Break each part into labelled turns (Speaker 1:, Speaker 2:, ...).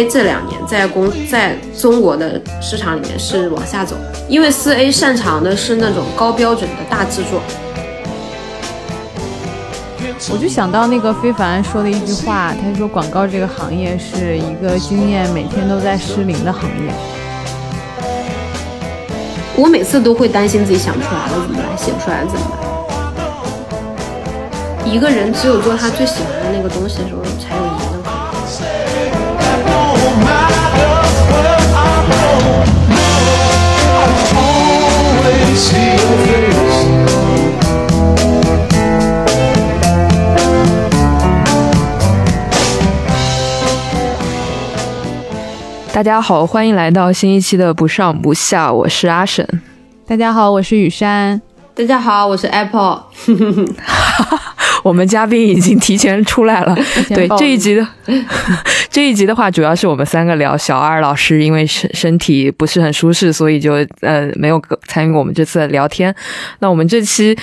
Speaker 1: A 这两年在公在中国的市场里面是往下走，因为四 A 擅长的是那种高标准的大制作。
Speaker 2: 我就想到那个非凡说的一句话，他说广告这个行业是一个经验每天都在失灵的行业。
Speaker 1: 我每次都会担心自己想不出来了怎么办，写不出来了怎么办？一个人只有做他最喜欢的那个东西的时候，才有
Speaker 3: 大家好，欢迎来到新一期的不上不下，我是阿沈。
Speaker 2: 大家好，我是雨山。
Speaker 1: 大家好，我是 Apple。
Speaker 3: 我们嘉宾已经提前出来了。对这一集的 这一集的话，主要是我们三个聊。小二老师因为身身体不是很舒适，所以就呃没有参与我们这次的聊天。那我们这期。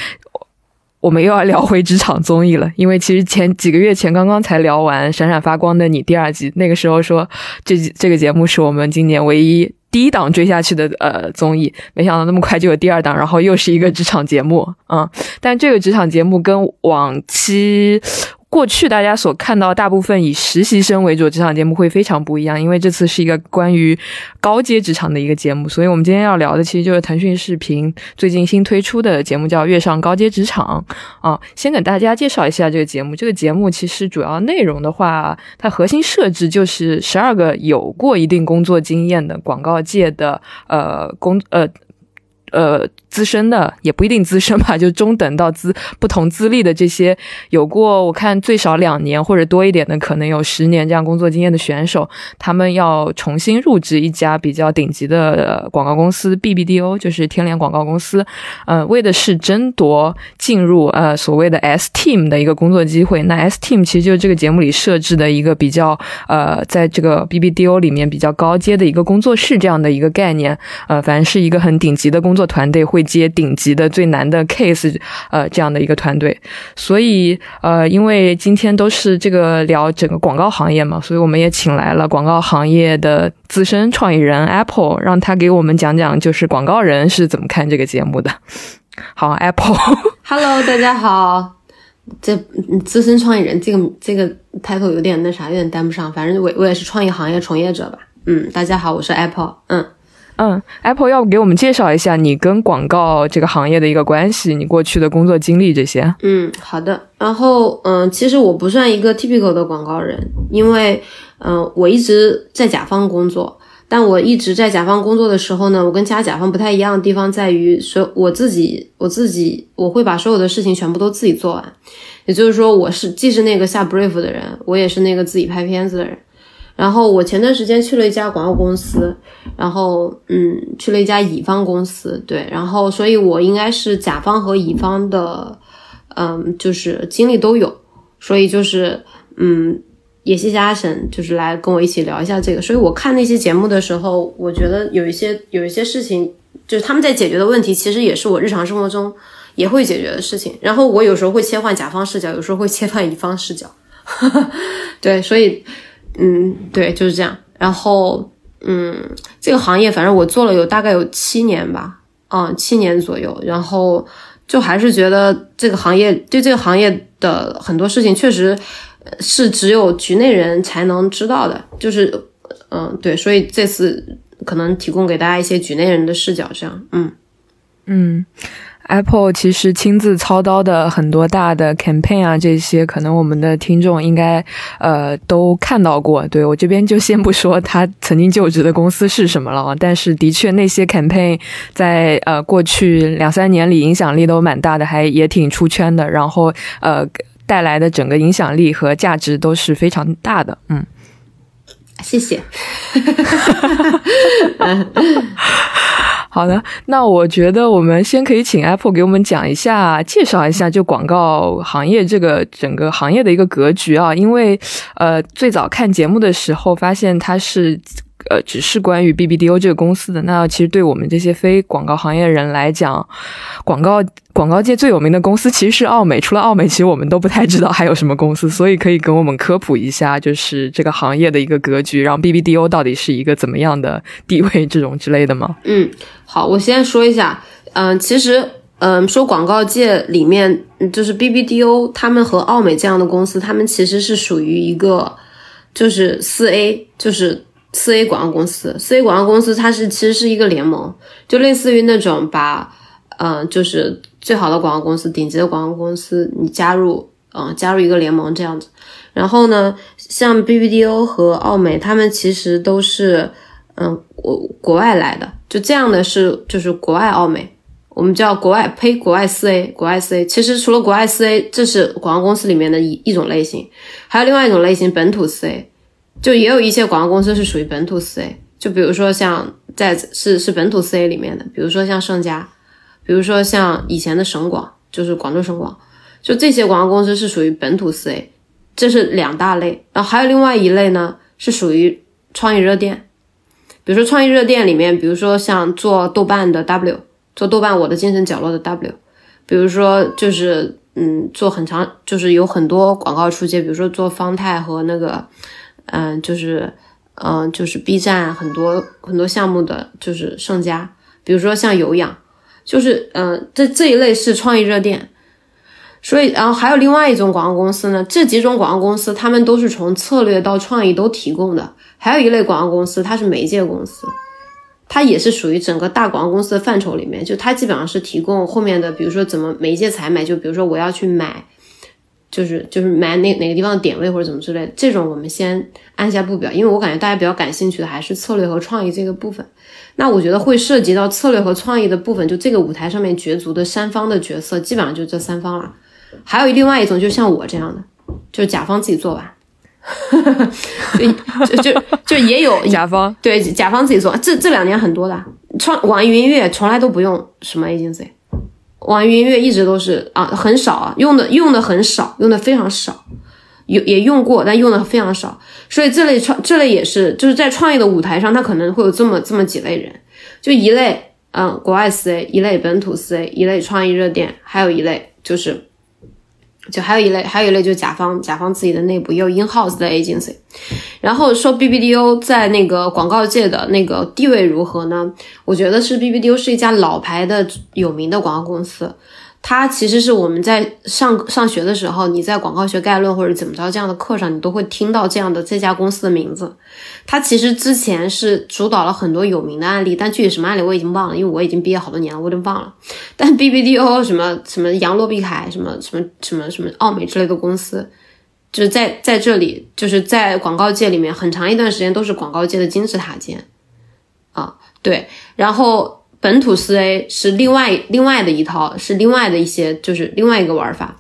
Speaker 3: 我们又要聊回职场综艺了，因为其实前几个月前刚刚才聊完《闪闪发光的你》第二季，那个时候说这这个节目是我们今年唯一第一档追下去的呃综艺，没想到那么快就有第二档，然后又是一个职场节目，嗯，但这个职场节目跟往期。过去大家所看到大部分以实习生为主的职场节目会非常不一样，因为这次是一个关于高阶职场的一个节目，所以我们今天要聊的其实就是腾讯视频最近新推出的节目，叫《跃上高阶职场》啊。先给大家介绍一下这个节目，这个节目其实主要内容的话，它核心设置就是十二个有过一定工作经验的广告界的呃工呃呃。资深的也不一定资深吧，就中等到资不同资历的这些有过我看最少两年或者多一点的，可能有十年这样工作经验的选手，他们要重新入职一家比较顶级的广告公司 BBDO，就是天联广告公司，呃，为的是争夺进入呃所谓的 S Team 的一个工作机会。那 S Team 其实就是这个节目里设置的一个比较呃，在这个 BBDO 里面比较高阶的一个工作室这样的一个概念，呃，反正是一个很顶级的工作团队会。接顶级的最难的 case，呃，这样的一个团队，所以呃，因为今天都是这个聊整个广告行业嘛，所以我们也请来了广告行业的资深创意人 Apple，让他给我们讲讲，就是广告人是怎么看这个节目的。好，Apple，Hello，
Speaker 1: 大家好，这资深创意人这个这个 title 有点那啥，有点担不上，反正我我也是创意行业从业者吧。嗯，大家好，我是 Apple，嗯。
Speaker 3: 嗯，Apple 要不给我们介绍一下你跟广告这个行业的一个关系，你过去的工作经历这些。
Speaker 1: 嗯，好的。然后，嗯，其实我不算一个 typical 的广告人，因为，嗯，我一直在甲方工作。但我一直在甲方工作的时候呢，我跟其他甲方不太一样的地方在于，所我自己，我自己，我会把所有的事情全部都自己做完。也就是说，我是既是那个下 brief 的人，我也是那个自己拍片子的人。然后我前段时间去了一家广告公司，然后嗯，去了一家乙方公司，对，然后所以我应该是甲方和乙方的，嗯，就是经历都有，所以就是嗯，也谢谢阿沈，就是来跟我一起聊一下这个。所以我看那些节目的时候，我觉得有一些有一些事情，就是他们在解决的问题，其实也是我日常生活中也会解决的事情。然后我有时候会切换甲方视角，有时候会切换乙方视角，对，所以。嗯，对，就是这样。然后，嗯，这个行业反正我做了有大概有七年吧，嗯，七年左右。然后就还是觉得这个行业对这个行业的很多事情确实是只有局内人才能知道的。就是，嗯，对，所以这次可能提供给大家一些局内人的视角，这样，嗯，
Speaker 3: 嗯。Apple 其实亲自操刀的很多大的 campaign 啊，这些可能我们的听众应该呃都看到过。对我这边就先不说他曾经就职的公司是什么了，但是的确那些 campaign 在呃过去两三年里影响力都蛮大的，还也挺出圈的，然后呃带来的整个影响力和价值都是非常大的。嗯，
Speaker 1: 谢谢。
Speaker 3: 好的，那我觉得我们先可以请 Apple 给我们讲一下，介绍一下就广告行业这个整个行业的一个格局啊。因为呃，最早看节目的时候发现它是呃只是关于 BBDO 这个公司的。那其实对我们这些非广告行业人来讲，广告广告界最有名的公司其实是奥美。除了奥美，其实我们都不太知道还有什么公司。所以可以跟我们科普一下，就是这个行业的一个格局，然后 BBDO 到底是一个怎么样的地位，这种之类的吗？
Speaker 1: 嗯，好，我先说一下，嗯，其实。嗯，说广告界里面，就是 BBDO 他们和奥美这样的公司，他们其实是属于一个，就是四 A，就是四 A 广告公司。四 A 广告公司它是其实是一个联盟，就类似于那种把，嗯，就是最好的广告公司、顶级的广告公司，你加入，嗯，加入一个联盟这样子。然后呢，像 BBDO 和奥美，他们其实都是，嗯，国国外来的，就这样的是就是国外奥美。我们叫国外呸，国外四 A，国外四 A。其实除了国外四 A，这是广告公司里面的一一种类型，还有另外一种类型，本土四 A。就也有一些广告公司是属于本土四 A，就比如说像在是是本土四 A 里面的，比如说像盛佳，比如说像以前的省广，就是广州省广，就这些广告公司是属于本土四 A，这是两大类。然后还有另外一类呢，是属于创意热电，比如说创意热电里面，比如说像做豆瓣的 W。做豆瓣我的精神角落的 W，比如说就是嗯做很长就是有很多广告出街，比如说做方太和那个嗯就是嗯就是 B 站很多很多项目的就是盛家，比如说像有氧，就是嗯这这一类是创意热店，所以然后还有另外一种广告公司呢，这几种广告公司他们都是从策略到创意都提供的，还有一类广告公司它是媒介公司。它也是属于整个大广告公司的范畴里面，就它基本上是提供后面的，比如说怎么媒介采买，就比如说我要去买，就是就是买哪哪个地方的点位或者怎么之类，这种我们先按下不表，因为我感觉大家比较感兴趣的还是策略和创意这个部分。那我觉得会涉及到策略和创意的部分，就这个舞台上面角逐的三方的角色，基本上就这三方了。还有另外一种，就像我这样的，就是甲方自己做完。就就就也有
Speaker 3: 甲方
Speaker 1: 对甲方自己做，这这两年很多的创网易云音乐从来都不用什么 agency，网易云音乐一直都是啊很少啊用的用的很少，用的非常少，有也用过，但用的非常少。所以这类创这类也是就是在创业的舞台上，它可能会有这么这么几类人，就一类嗯国外 C A，一类本土 C A，一类创意热点，还有一类就是。就还有一类，还有一类就是甲方，甲方自己的内部也有 in house 的 agency。然后说 BBDO 在那个广告界的那个地位如何呢？我觉得是 BBDO 是一家老牌的有名的广告公司。它其实是我们在上上学的时候，你在广告学概论或者怎么着这样的课上，你都会听到这样的这家公司的名字。它其实之前是主导了很多有名的案例，但具体什么案例我已经忘了，因为我已经毕业好多年了，我都忘了。但 BBDO 什么什么杨罗碧凯什么什么什么什么奥美之类的公司，就是在在这里，就是在广告界里面很长一段时间都是广告界的金字塔尖啊，对，然后。本土四 A 是另外另外的一套，是另外的一些，就是另外一个玩法。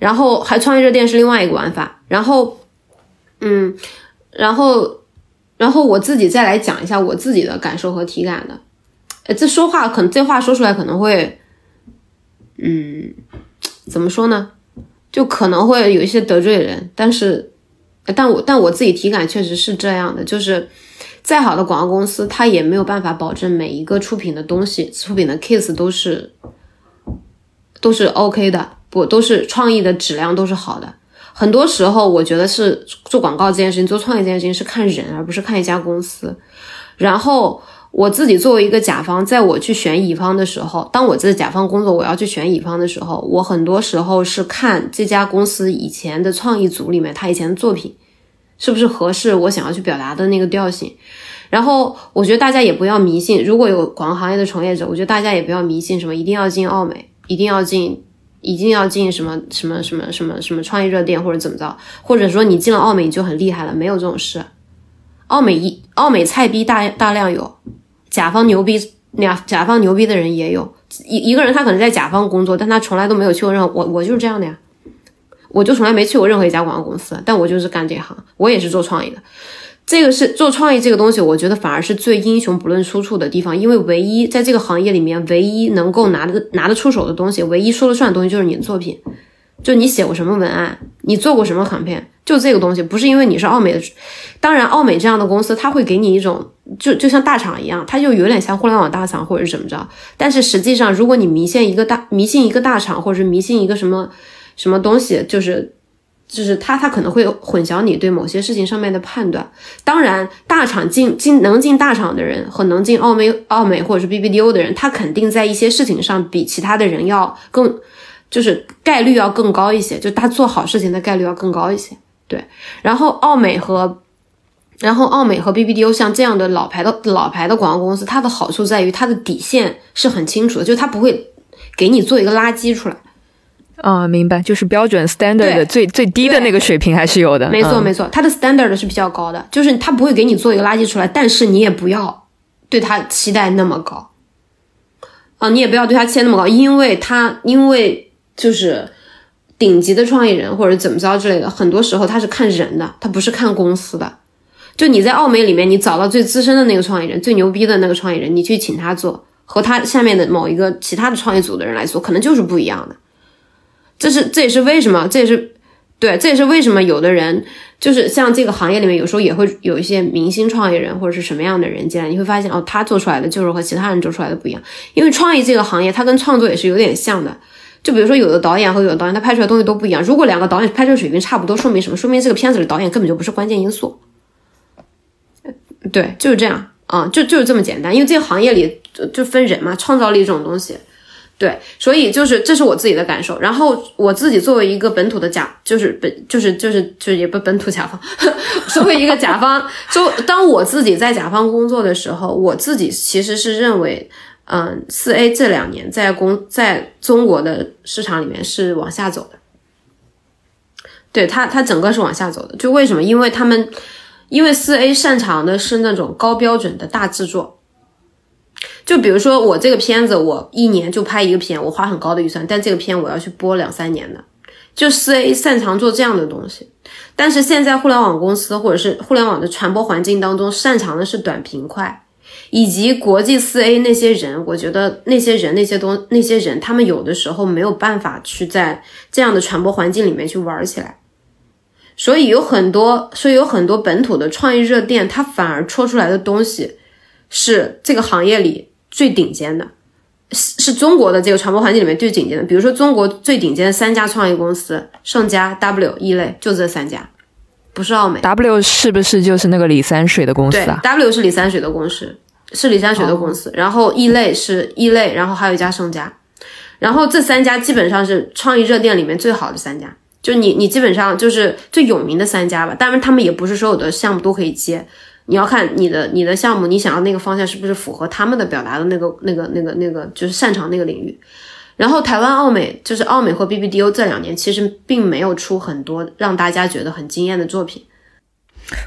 Speaker 1: 然后还创业热电是另外一个玩法。然后，嗯，然后，然后我自己再来讲一下我自己的感受和体感的。这说话可能这话说出来可能会，嗯，怎么说呢？就可能会有一些得罪人，但是，但我但我自己体感确实是这样的，就是。再好的广告公司，它也没有办法保证每一个出品的东西、出品的 case 都是都是 OK 的，不都是创意的质量都是好的。很多时候，我觉得是做广告这件事情、做创意这件事情是看人，而不是看一家公司。然后我自己作为一个甲方，在我去选乙方的时候，当我在甲方工作，我要去选乙方的时候，我很多时候是看这家公司以前的创意组里面他以前的作品。是不是合适我想要去表达的那个调性？然后我觉得大家也不要迷信，如果有广告行业的从业者，我觉得大家也不要迷信什么一定要进奥美，一定要进，一定要进什么什么什么什么什么创意热店或者怎么着，或者说你进了奥美你就很厉害了，没有这种事。奥美一奥美菜逼大大量有，甲方牛逼，俩甲方牛逼的人也有一一个人他可能在甲方工作，但他从来都没有去过任何我我就是这样的呀。我就从来没去过任何一家广告公司，但我就是干这行，我也是做创意的。这个是做创意这个东西，我觉得反而是最英雄不论出处的地方，因为唯一在这个行业里面，唯一能够拿得拿得出手的东西，唯一说了算的东西就是你的作品，就你写过什么文案，你做过什么卡片，就这个东西，不是因为你是奥美的。当然，奥美这样的公司，它会给你一种就就像大厂一样，它就有点像互联网大厂或者是怎么着。但是实际上，如果你迷信一个大迷信一个大厂，或者是迷信一个什么什么东西，就是就是他他可能会混淆你对某些事情上面的判断。当然，大厂进进能进大厂的人和能进奥美奥美或者是 BBDO 的人，他肯定在一些事情上比其他的人要更。就是概率要更高一些，就他做好事情的概率要更高一些。对，然后奥美和，然后奥美和 BBDO 像这样的老牌的老牌的广告公司，它的好处在于它的底线是很清楚的，就它不会给你做一个垃圾出来。
Speaker 3: 啊，明白，就是标准 standard 的最最低的那个水平还是有的。
Speaker 1: 没错没错，它的 standard 是比较高的，就是它不会给你做一个垃圾出来，但是你也不要对它期待那么高。啊，你也不要对它期待那么高，因为它因为。就是顶级的创意人或者怎么着之类的，很多时候他是看人的，他不是看公司的。就你在奥美里面，你找到最资深的那个创意人，最牛逼的那个创意人，你去请他做，和他下面的某一个其他的创意组的人来做，可能就是不一样的。这是这也是为什么，这也是对，这也是为什么有的人就是像这个行业里面，有时候也会有一些明星创业人或者是什么样的人进来，你会发现哦，他做出来的就是和其他人做出来的不一样，因为创意这个行业，它跟创作也是有点像的。就比如说，有的导演和有的导演，他拍出来东西都不一样。如果两个导演拍摄水平差不多，说明什么？说明这个片子的导演根本就不是关键因素。对，就是这样啊，就就是这么简单。因为这个行业里就分人嘛，创造力这种东西，对，所以就是这是我自己的感受。然后我自己作为一个本土的甲，就是本就是就是就是也不本土甲方，作为一个甲方，就当我自己在甲方工作的时候，我自己其实是认为。嗯，四 A 这两年在公在中国的市场里面是往下走的，对它它整个是往下走的。就为什么？因为他们因为四 A 擅长的是那种高标准的大制作。就比如说我这个片子，我一年就拍一个片，我花很高的预算，但这个片我要去播两三年的。就四 A 擅长做这样的东西，但是现在互联网公司或者是互联网的传播环境当中，擅长的是短平快。以及国际四 A 那些人，我觉得那些人那些东那些人，他们有的时候没有办法去在这样的传播环境里面去玩起来，所以有很多，所以有很多本土的创意热店，它反而戳出来的东西是这个行业里最顶尖的，是是中国的这个传播环境里面最顶尖的。比如说中国最顶尖的三家创业公司，盛家、W、E 类，就这三家，不是奥美。
Speaker 3: W 是不是就是那个李三水的公司啊
Speaker 1: ？W 是李三水的公司。是李三水的公司，然后异类是异类，然后还有一家盛家，然后这三家基本上是创意热店里面最好的三家，就你你基本上就是最有名的三家吧。当然他们也不是所有的项目都可以接，你要看你的你的项目，你想要那个方向是不是符合他们的表达的那个那个那个那个就是擅长那个领域。然后台湾奥美就是奥美或 BBDO 这两年其实并没有出很多让大家觉得很惊艳的作品。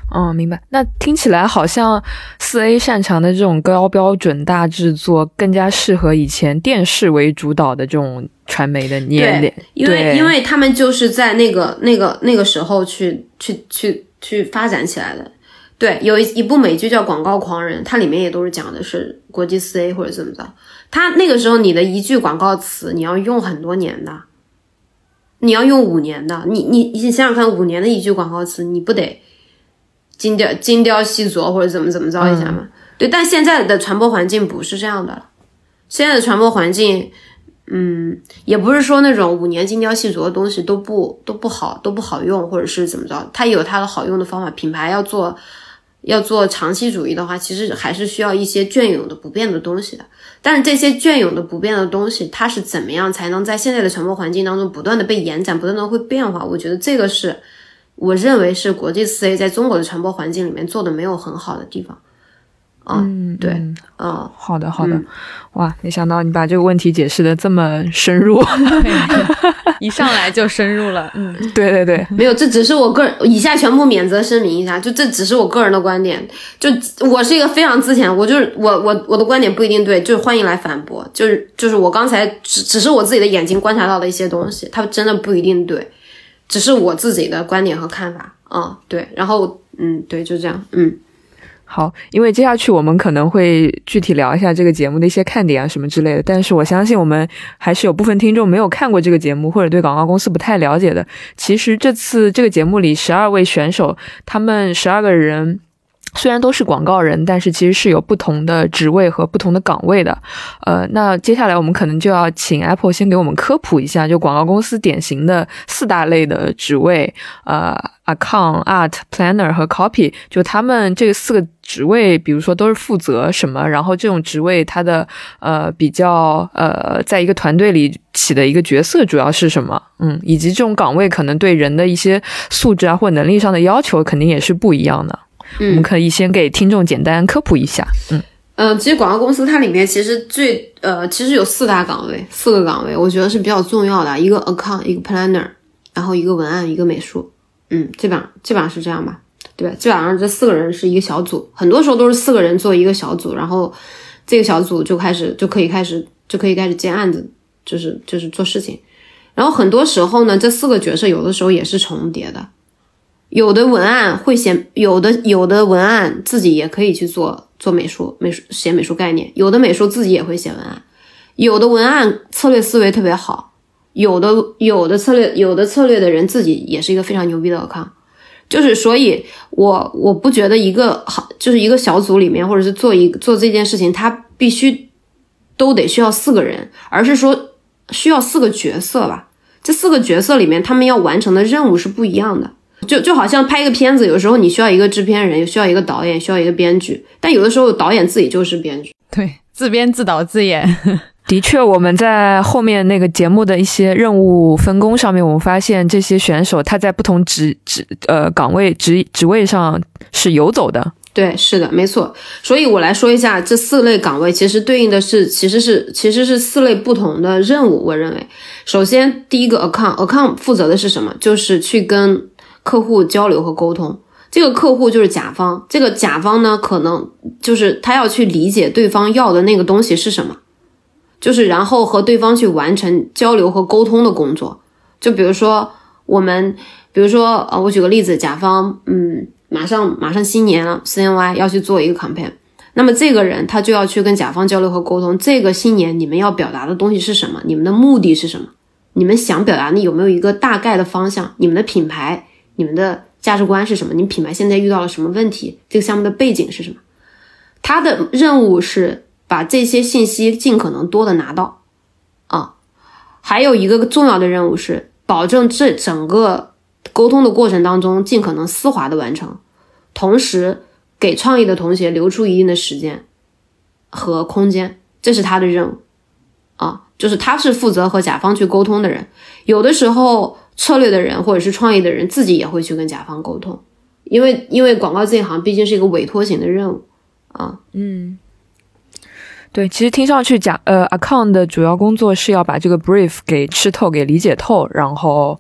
Speaker 3: 哦，明白。那听起来好像四 A 擅长的这种高标准大制作，更加适合以前电视为主导的这种传媒的年龄。
Speaker 1: 因为因为他们就是在那个那个那个时候去去去去发展起来的。对，有一一部美剧叫《广告狂人》，它里面也都是讲的是国际四 A 或者怎么着。它那个时候你的一句广告词你要用很多年的，你要用五年的。你你你想想看，五年的一句广告词，你不得？精雕精雕细琢或者怎么怎么着一下吗？对，但现在的传播环境不是这样的了。现在的传播环境，嗯，也不是说那种五年精雕细琢的东西都不都不好都不好用，或者是怎么着，它有它的好用的方法。品牌要做要做长期主义的话，其实还是需要一些隽永的不变的东西的。但是这些隽永的不变的东西，它是怎么样才能在现在的传播环境当中不断的被延展，不断的会变化？我觉得这个是。我认为是国际四 A 在中国的传播环境里面做的没有很好的地方。嗯，对，嗯，
Speaker 3: 好的，好的，哇，没想到你把这个问题解释的这么深入，
Speaker 2: 一上来就深入了。嗯，
Speaker 3: 对对对，
Speaker 1: 没有，这只是我个人，以下全部免责声明一下，就这只是我个人的观点，就我是一个非常之前，我就是我我我的观点不一定对，就是欢迎来反驳，就是就是我刚才只只是我自己的眼睛观察到的一些东西，它真的不一定对。只是我自己的观点和看法。啊，对，然后嗯，对，就这样，嗯
Speaker 3: 好，因为接下去我们可能会具体聊一下这个节目的一些看点啊什么之类的，但是我相信我们还是有部分听众没有看过这个节目，或者对广告公司不太了解的。其实这次这个节目里，十二位选手，他们十二个人。虽然都是广告人，但是其实是有不同的职位和不同的岗位的。呃，那接下来我们可能就要请 Apple 先给我们科普一下，就广告公司典型的四大类的职位，呃，Account、Art、Planner 和 Copy，就他们这四个职位，比如说都是负责什么，然后这种职位它的呃比较呃，在一个团队里起的一个角色主要是什么？嗯，以及这种岗位可能对人的一些素质啊或能力上的要求肯定也是不一样的。我们可以先给听众简单科普一下。嗯
Speaker 1: 嗯，其实广告公司它里面其实最呃，其实有四大岗位，四个岗位，我觉得是比较重要的。一个 account，一个 planner，然后一个文案，一个美术。嗯，基本上基本上是这样吧，对吧？基本上这四个人是一个小组，很多时候都是四个人做一个小组，然后这个小组就开始就可以开始就可以开始接案子，就是就是做事情。然后很多时候呢，这四个角色有的时候也是重叠的。有的文案会写，有的有的文案自己也可以去做做美术，美术写美术概念。有的美术自己也会写文案，有的文案策略思维特别好，有的有的策略有的策略的人自己也是一个非常牛逼的康。就是所以，我我不觉得一个好就是一个小组里面，或者是做一做这件事情，他必须都得需要四个人，而是说需要四个角色吧。这四个角色里面，他们要完成的任务是不一样的。就就好像拍一个片子，有时候你需要一个制片人，也需要一个导演，需要一个编剧，但有的时候导演自己就是编剧，
Speaker 2: 对，自编自导自演。
Speaker 3: 的确，我们在后面那个节目的一些任务分工上面，我们发现这些选手他在不同职职呃岗位职职位上是游走的。
Speaker 1: 对，是的，没错。所以我来说一下这四类岗位，其实对应的是其实是其实是四类不同的任务。我认为，首先第一个 account，account 负责的是什么？就是去跟客户交流和沟通，这个客户就是甲方。这个甲方呢，可能就是他要去理解对方要的那个东西是什么，就是然后和对方去完成交流和沟通的工作。就比如说我们，比如说呃，我举个例子，甲方嗯，马上马上新年了，CNY 要去做一个 campaign，那么这个人他就要去跟甲方交流和沟通，这个新年你们要表达的东西是什么？你们的目的是什么？你们想表达的有没有一个大概的方向？你们的品牌？你们的价值观是什么？你品牌现在遇到了什么问题？这个项目的背景是什么？他的任务是把这些信息尽可能多的拿到啊。还有一个重要的任务是保证这整个沟通的过程当中尽可能丝滑的完成，同时给创意的同学留出一定的时间和空间，这是他的任务啊。就是他是负责和甲方去沟通的人，有的时候。策略的人或者是创意的人自己也会去跟甲方沟通，因为因为广告这一行毕竟是一个委托型的任务啊。
Speaker 3: 嗯，对，其实听上去讲呃 account 的主要工作是要把这个 brief 给吃透、给理解透，然后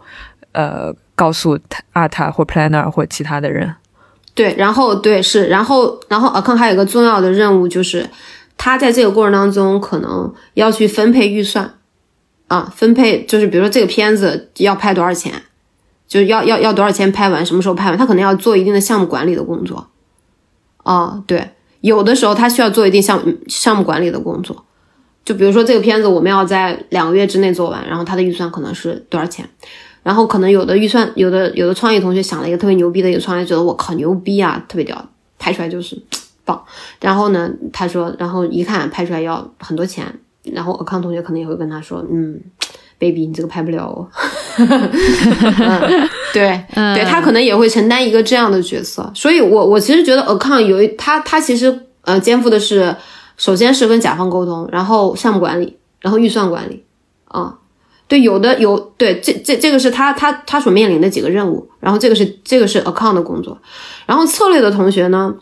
Speaker 3: 呃告诉 art 或 planner 或其他的人。
Speaker 1: 对，然后对是，然后然后 account 还有一个重要的任务就是他在这个过程当中可能要去分配预算。啊，分配就是比如说这个片子要拍多少钱，就要要要多少钱拍完，什么时候拍完，他可能要做一定的项目管理的工作。啊，对，有的时候他需要做一定项项目管理的工作，就比如说这个片子我们要在两个月之内做完，然后他的预算可能是多少钱，然后可能有的预算有的有的创意同学想了一个特别牛逼的一个创意，觉得我靠牛逼啊，特别屌，拍出来就是棒。然后呢，他说，然后一看拍出来要很多钱。然后，account 同学可能也会跟他说：“嗯，baby，你这个拍不了哦。”对，对他可能也会承担一个这样的角色。所以，我我其实觉得 account 有一他他其实呃肩负的是，首先是跟甲方沟通，然后项目管理，然后预算管理啊。对，有的有对这这这个是他他他所面临的几个任务。然后这个是这个是 account 的工作。然后策略的同学呢，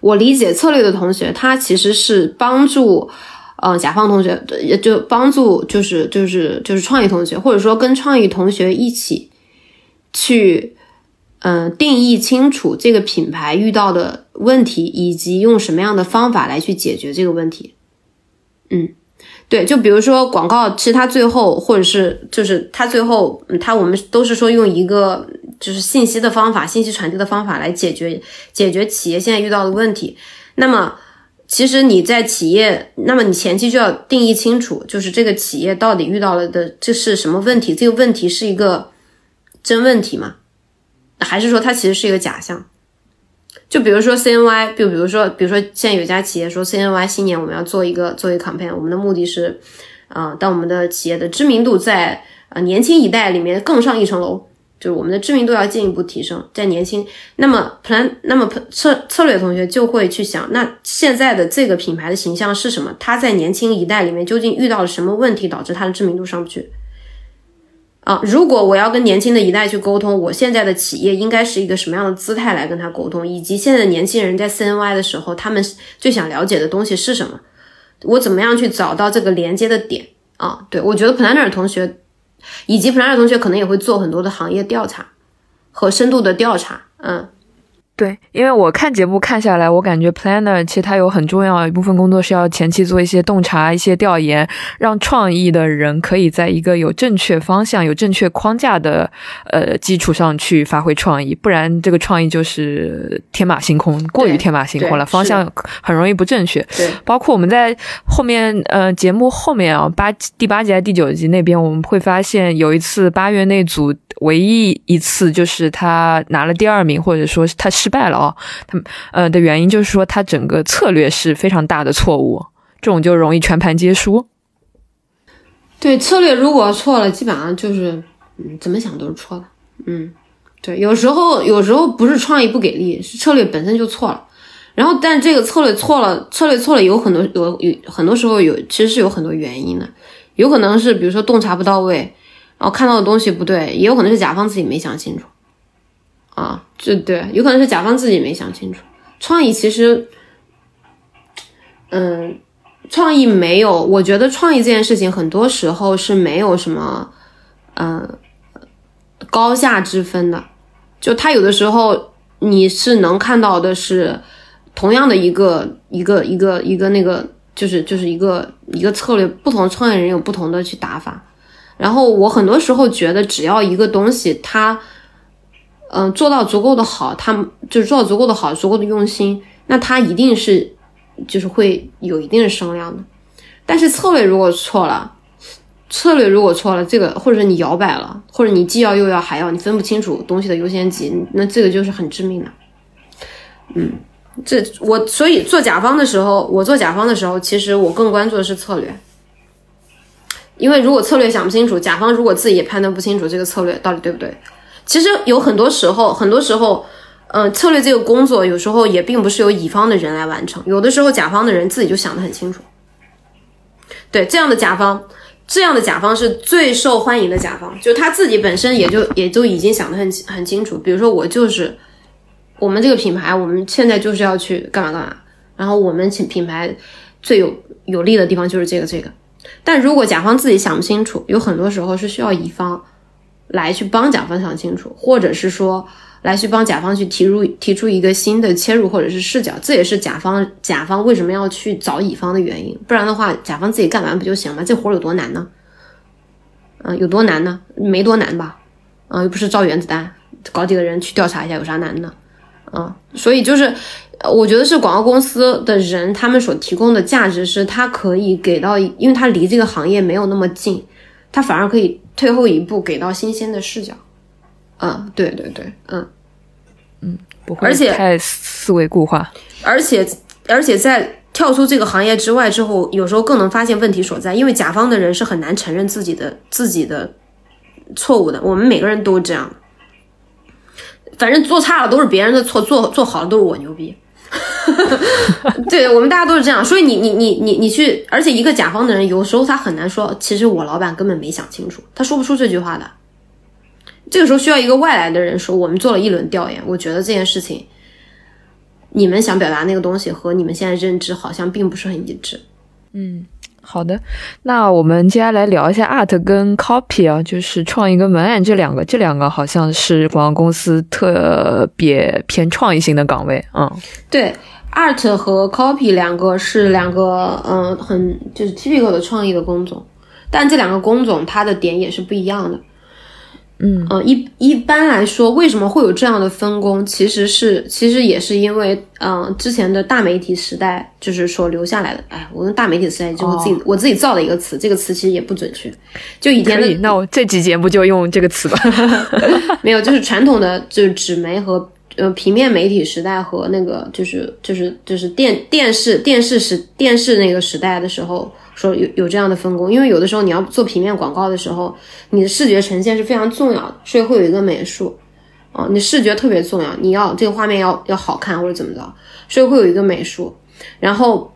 Speaker 1: 我理解策略的同学他其实是帮助。嗯，甲方同学也就帮助，就是就是就是创意同学，或者说跟创意同学一起去，嗯，定义清楚这个品牌遇到的问题，以及用什么样的方法来去解决这个问题。嗯，对，就比如说广告，其实它最后或者是就是它最后，它我们都是说用一个就是信息的方法、信息传递的方法来解决解决企业现在遇到的问题。那么，其实你在企业，那么你前期就要定义清楚，就是这个企业到底遇到了的这是什么问题？这个问题是一个真问题吗？还是说它其实是一个假象？就比如说 CNY，就比如说，比如说现在有家企业说 CNY 新年我们要做一个做一个 campaign，我们的目的是，啊，当我们的企业的知名度在啊年轻一代里面更上一层楼，就是我们的知名度要进一步提升，在年轻。那么 plan，那么策策略同学就会去想，那现在的这个品牌的形象是什么？它在年轻一代里面究竟遇到了什么问题，导致它的知名度上不去？啊，如果我要跟年轻的一代去沟通，我现在的企业应该是一个什么样的姿态来跟他沟通，以及现在年轻人在 CNY 的时候，他们最想了解的东西是什么？我怎么样去找到这个连接的点？啊，对我觉得 Planner 同学以及普拉尔同学可能也会做很多的行业调查和深度的调查，嗯。
Speaker 3: 对，因为我看节目看下来，我感觉 planner 其实它有很重要一部分工作是要前期做一些洞察、一些调研，让创意的人可以在一个有正确方向、有正确框架的呃基础上去发挥创意，不然这个创意就是天马行空，过于天马行空了，方向很容易不正确。
Speaker 1: 对，
Speaker 3: 包括我们在后面呃节目后面啊八第八集还是第九集那边，我们会发现有一次八月那组。唯一一次就是他拿了第二名，或者说他失败了哦，他呃的原因就是说他整个策略是非常大的错误，这种就容易全盘皆输。
Speaker 1: 对，策略如果错了，基本上就是嗯怎么想都是错的。嗯，对，有时候有时候不是创意不给力，是策略本身就错了。然后，但这个策略错了，策略错了有很多有有很多时候有其实是有很多原因的，有可能是比如说洞察不到位。哦看到的东西不对，也有可能是甲方自己没想清楚，啊，这对，有可能是甲方自己没想清楚。创意其实，嗯，创意没有，我觉得创意这件事情很多时候是没有什么，嗯，高下之分的。就他有的时候你是能看到的是同样的一个一个一个一个那个，就是就是一个一个策略，不同创业人有不同的去打法。然后我很多时候觉得，只要一个东西它，嗯，做到足够的好，它就是做到足够的好，足够的用心，那它一定是就是会有一定的声量的。但是策略如果错了，策略如果错了，这个或者你摇摆了，或者你既要又要还要，你分不清楚东西的优先级，那这个就是很致命的。嗯，这我所以做甲方的时候，我做甲方的时候，其实我更关注的是策略。因为如果策略想不清楚，甲方如果自己也判断不清楚这个策略到底对不对，其实有很多时候，很多时候，嗯，策略这个工作有时候也并不是由乙方的人来完成，有的时候甲方的人自己就想得很清楚。对，这样的甲方，这样的甲方是最受欢迎的甲方，就他自己本身也就也就已经想得很很清楚。比如说我就是我们这个品牌，我们现在就是要去干嘛干嘛，然后我们品品牌最有有利的地方就是这个这个。但如果甲方自己想不清楚，有很多时候是需要乙方来去帮甲方想清楚，或者是说来去帮甲方去提出提出一个新的切入或者是视角，这也是甲方甲方为什么要去找乙方的原因。不然的话，甲方自己干完不就行了？这活有多难呢？嗯，有多难呢？没多难吧？啊，又不是造原子弹，搞几个人去调查一下，有啥难的？啊，所以就是。我觉得是广告公司的人，他们所提供的价值是，他可以给到，因为他离这个行业没有那么近，他反而可以退后一步，给到新鲜的视角。嗯，对对对，
Speaker 3: 嗯嗯，不会，而且太思维固化，
Speaker 1: 而且而且在跳出这个行业之外之后，有时候更能发现问题所在，因为甲方的人是很难承认自己的自己的错误的，我们每个人都这样，反正做差了都是别人的错，做做好了都是我牛逼。对我们大家都是这样，所以你你你你你去，而且一个甲方的人有时候他很难说，其实我老板根本没想清楚，他说不出这句话的。这个时候需要一个外来的人说，我们做了一轮调研，我觉得这件事情，你们想表达那个东西和你们现在认知好像并不是很一致。
Speaker 3: 嗯。好的，那我们接下来聊一下 art 跟 copy 啊，就是创意跟文案这两个，这两个好像是广告公司特别偏创意性的岗位。嗯，
Speaker 1: 对，art 和 copy 两个是两个，嗯，很就是 typical 的创意的工种，但这两个工种它的点也是不一样的。
Speaker 3: 嗯
Speaker 1: 呃，一一般来说，为什么会有这样的分工？其实是，其实也是因为，嗯、之前的大媒体时代就是说留下来的。哎，我用大媒体时代就是我自己、我自己造的一个词，这个词其实也不准确。就以前的
Speaker 3: 那我这期节目就用这个词吧。
Speaker 1: 没有，就是传统的就是纸媒和呃平面媒体时代和那个就是就是就是电电视电视时电视那个时代的时候，说有有这样的分工，因为有的时候你要做平面广告的时候，你的视觉呈现是非常重要的，所以会有一个美术。哦，你视觉特别重要，你要这个画面要要好看或者怎么着，所以会有一个美术，然后，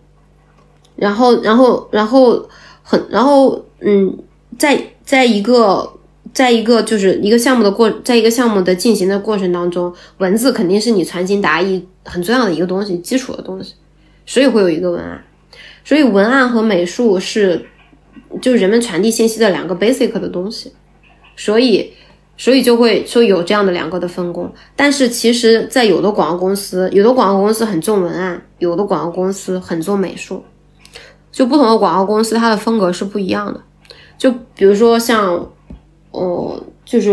Speaker 1: 然后，然后，然后很，然后，嗯，在在一个在一个就是一个项目的过，在一个项目的进行的过程当中，文字肯定是你传情达意很重要的一个东西，基础的东西，所以会有一个文案，所以文案和美术是就人们传递信息的两个 basic 的东西，所以。所以就会说有这样的两个的分工，但是其实，在有的广告公司，有的广告公司很重文案，有的广告公司很重美术，就不同的广告公司它的风格是不一样的。就比如说像，哦，就是，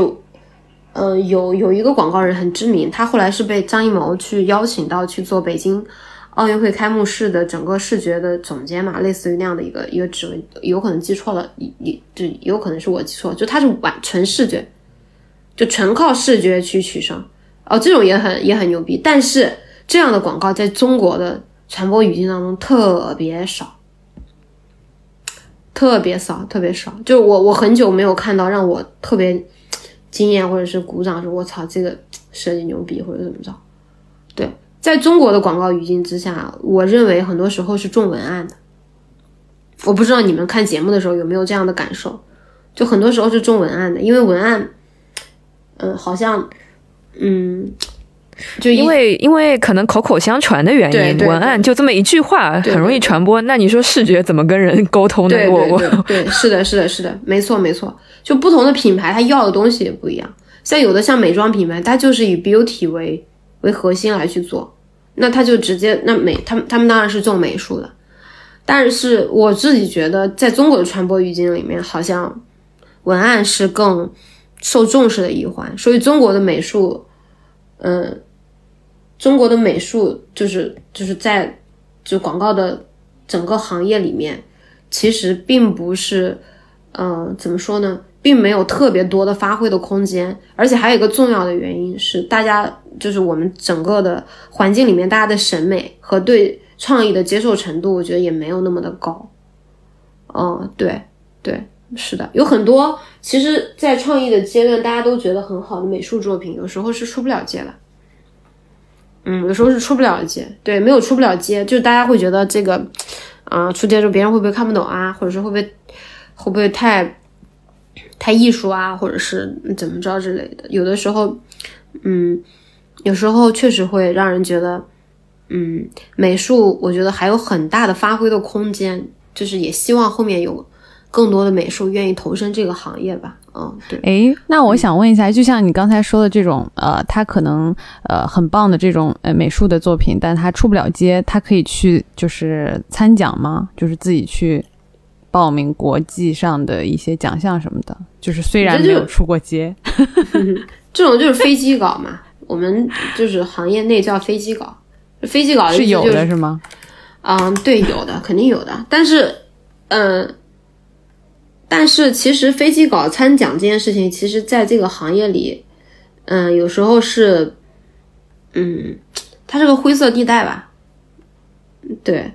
Speaker 1: 呃，有有一个广告人很知名，他后来是被张艺谋去邀请到去做北京奥运会开幕式的整个视觉的总监嘛，类似于那样的一个一个职位，有可能记错了，也就有可能是我记错，就他是完纯视觉。就纯靠视觉去取胜，哦，这种也很也很牛逼。但是这样的广告在中国的传播语境当中特别少，特别少，特别少。就我我很久没有看到让我特别惊艳或者是鼓掌说“我操，这个设计牛逼”或者怎么着。对，在中国的广告语境之下，我认为很多时候是重文案的。我不知道你们看节目的时候有没有这样的感受，就很多时候是重文案的，因为文案。嗯，好像，嗯，就
Speaker 3: 因为因为可能口口相传的原因，文案就这么一句话很容易传播。那你说视觉怎么跟人沟通呢？
Speaker 1: 我我对，是的，是的，是的，没错，没错。就不同的品牌，它要的东西也不一样。像有的像美妆品牌，它就是以 beauty 为为核心来去做，那它就直接那美，他们他们当然是做美术的。但是我自己觉得，在中国的传播语境里面，好像文案是更。受重视的一环，所以中国的美术，嗯，中国的美术就是就是在就广告的整个行业里面，其实并不是，嗯，怎么说呢，并没有特别多的发挥的空间，而且还有一个重要的原因是，大家就是我们整个的环境里面，大家的审美和对创意的接受程度，我觉得也没有那么的高。嗯，对对。是的，有很多其实，在创意的阶段，大家都觉得很好的美术作品，有时候是出不了街的。嗯，有时候是出不了街，对，没有出不了街，就大家会觉得这个，啊，出街之后别人会不会看不懂啊，或者是会不会会不会太太艺术啊，或者是怎么着之类的。有的时候，嗯，有时候确实会让人觉得，嗯，美术我觉得还有很大的发挥的空间，就是也希望后面有。更多的美术愿意投身这个行业吧，嗯，对。
Speaker 2: 诶，那我想问一下，就像你刚才说的这种，呃，他可能呃很棒的这种呃美术的作品，但他出不了街，他可以去就是参奖吗？就是自己去报名国际上的一些奖项什么的，就是虽然没有出过街，
Speaker 1: 这种就是飞机稿嘛，我们就是行业内叫飞机稿，飞机稿
Speaker 2: 是有的
Speaker 1: 是
Speaker 2: 吗？
Speaker 1: 嗯，对，有的肯定有的，但是，嗯。但是其实飞机稿参奖这件事情，其实在这个行业里，嗯，有时候是，嗯，它是个灰色地带吧。对，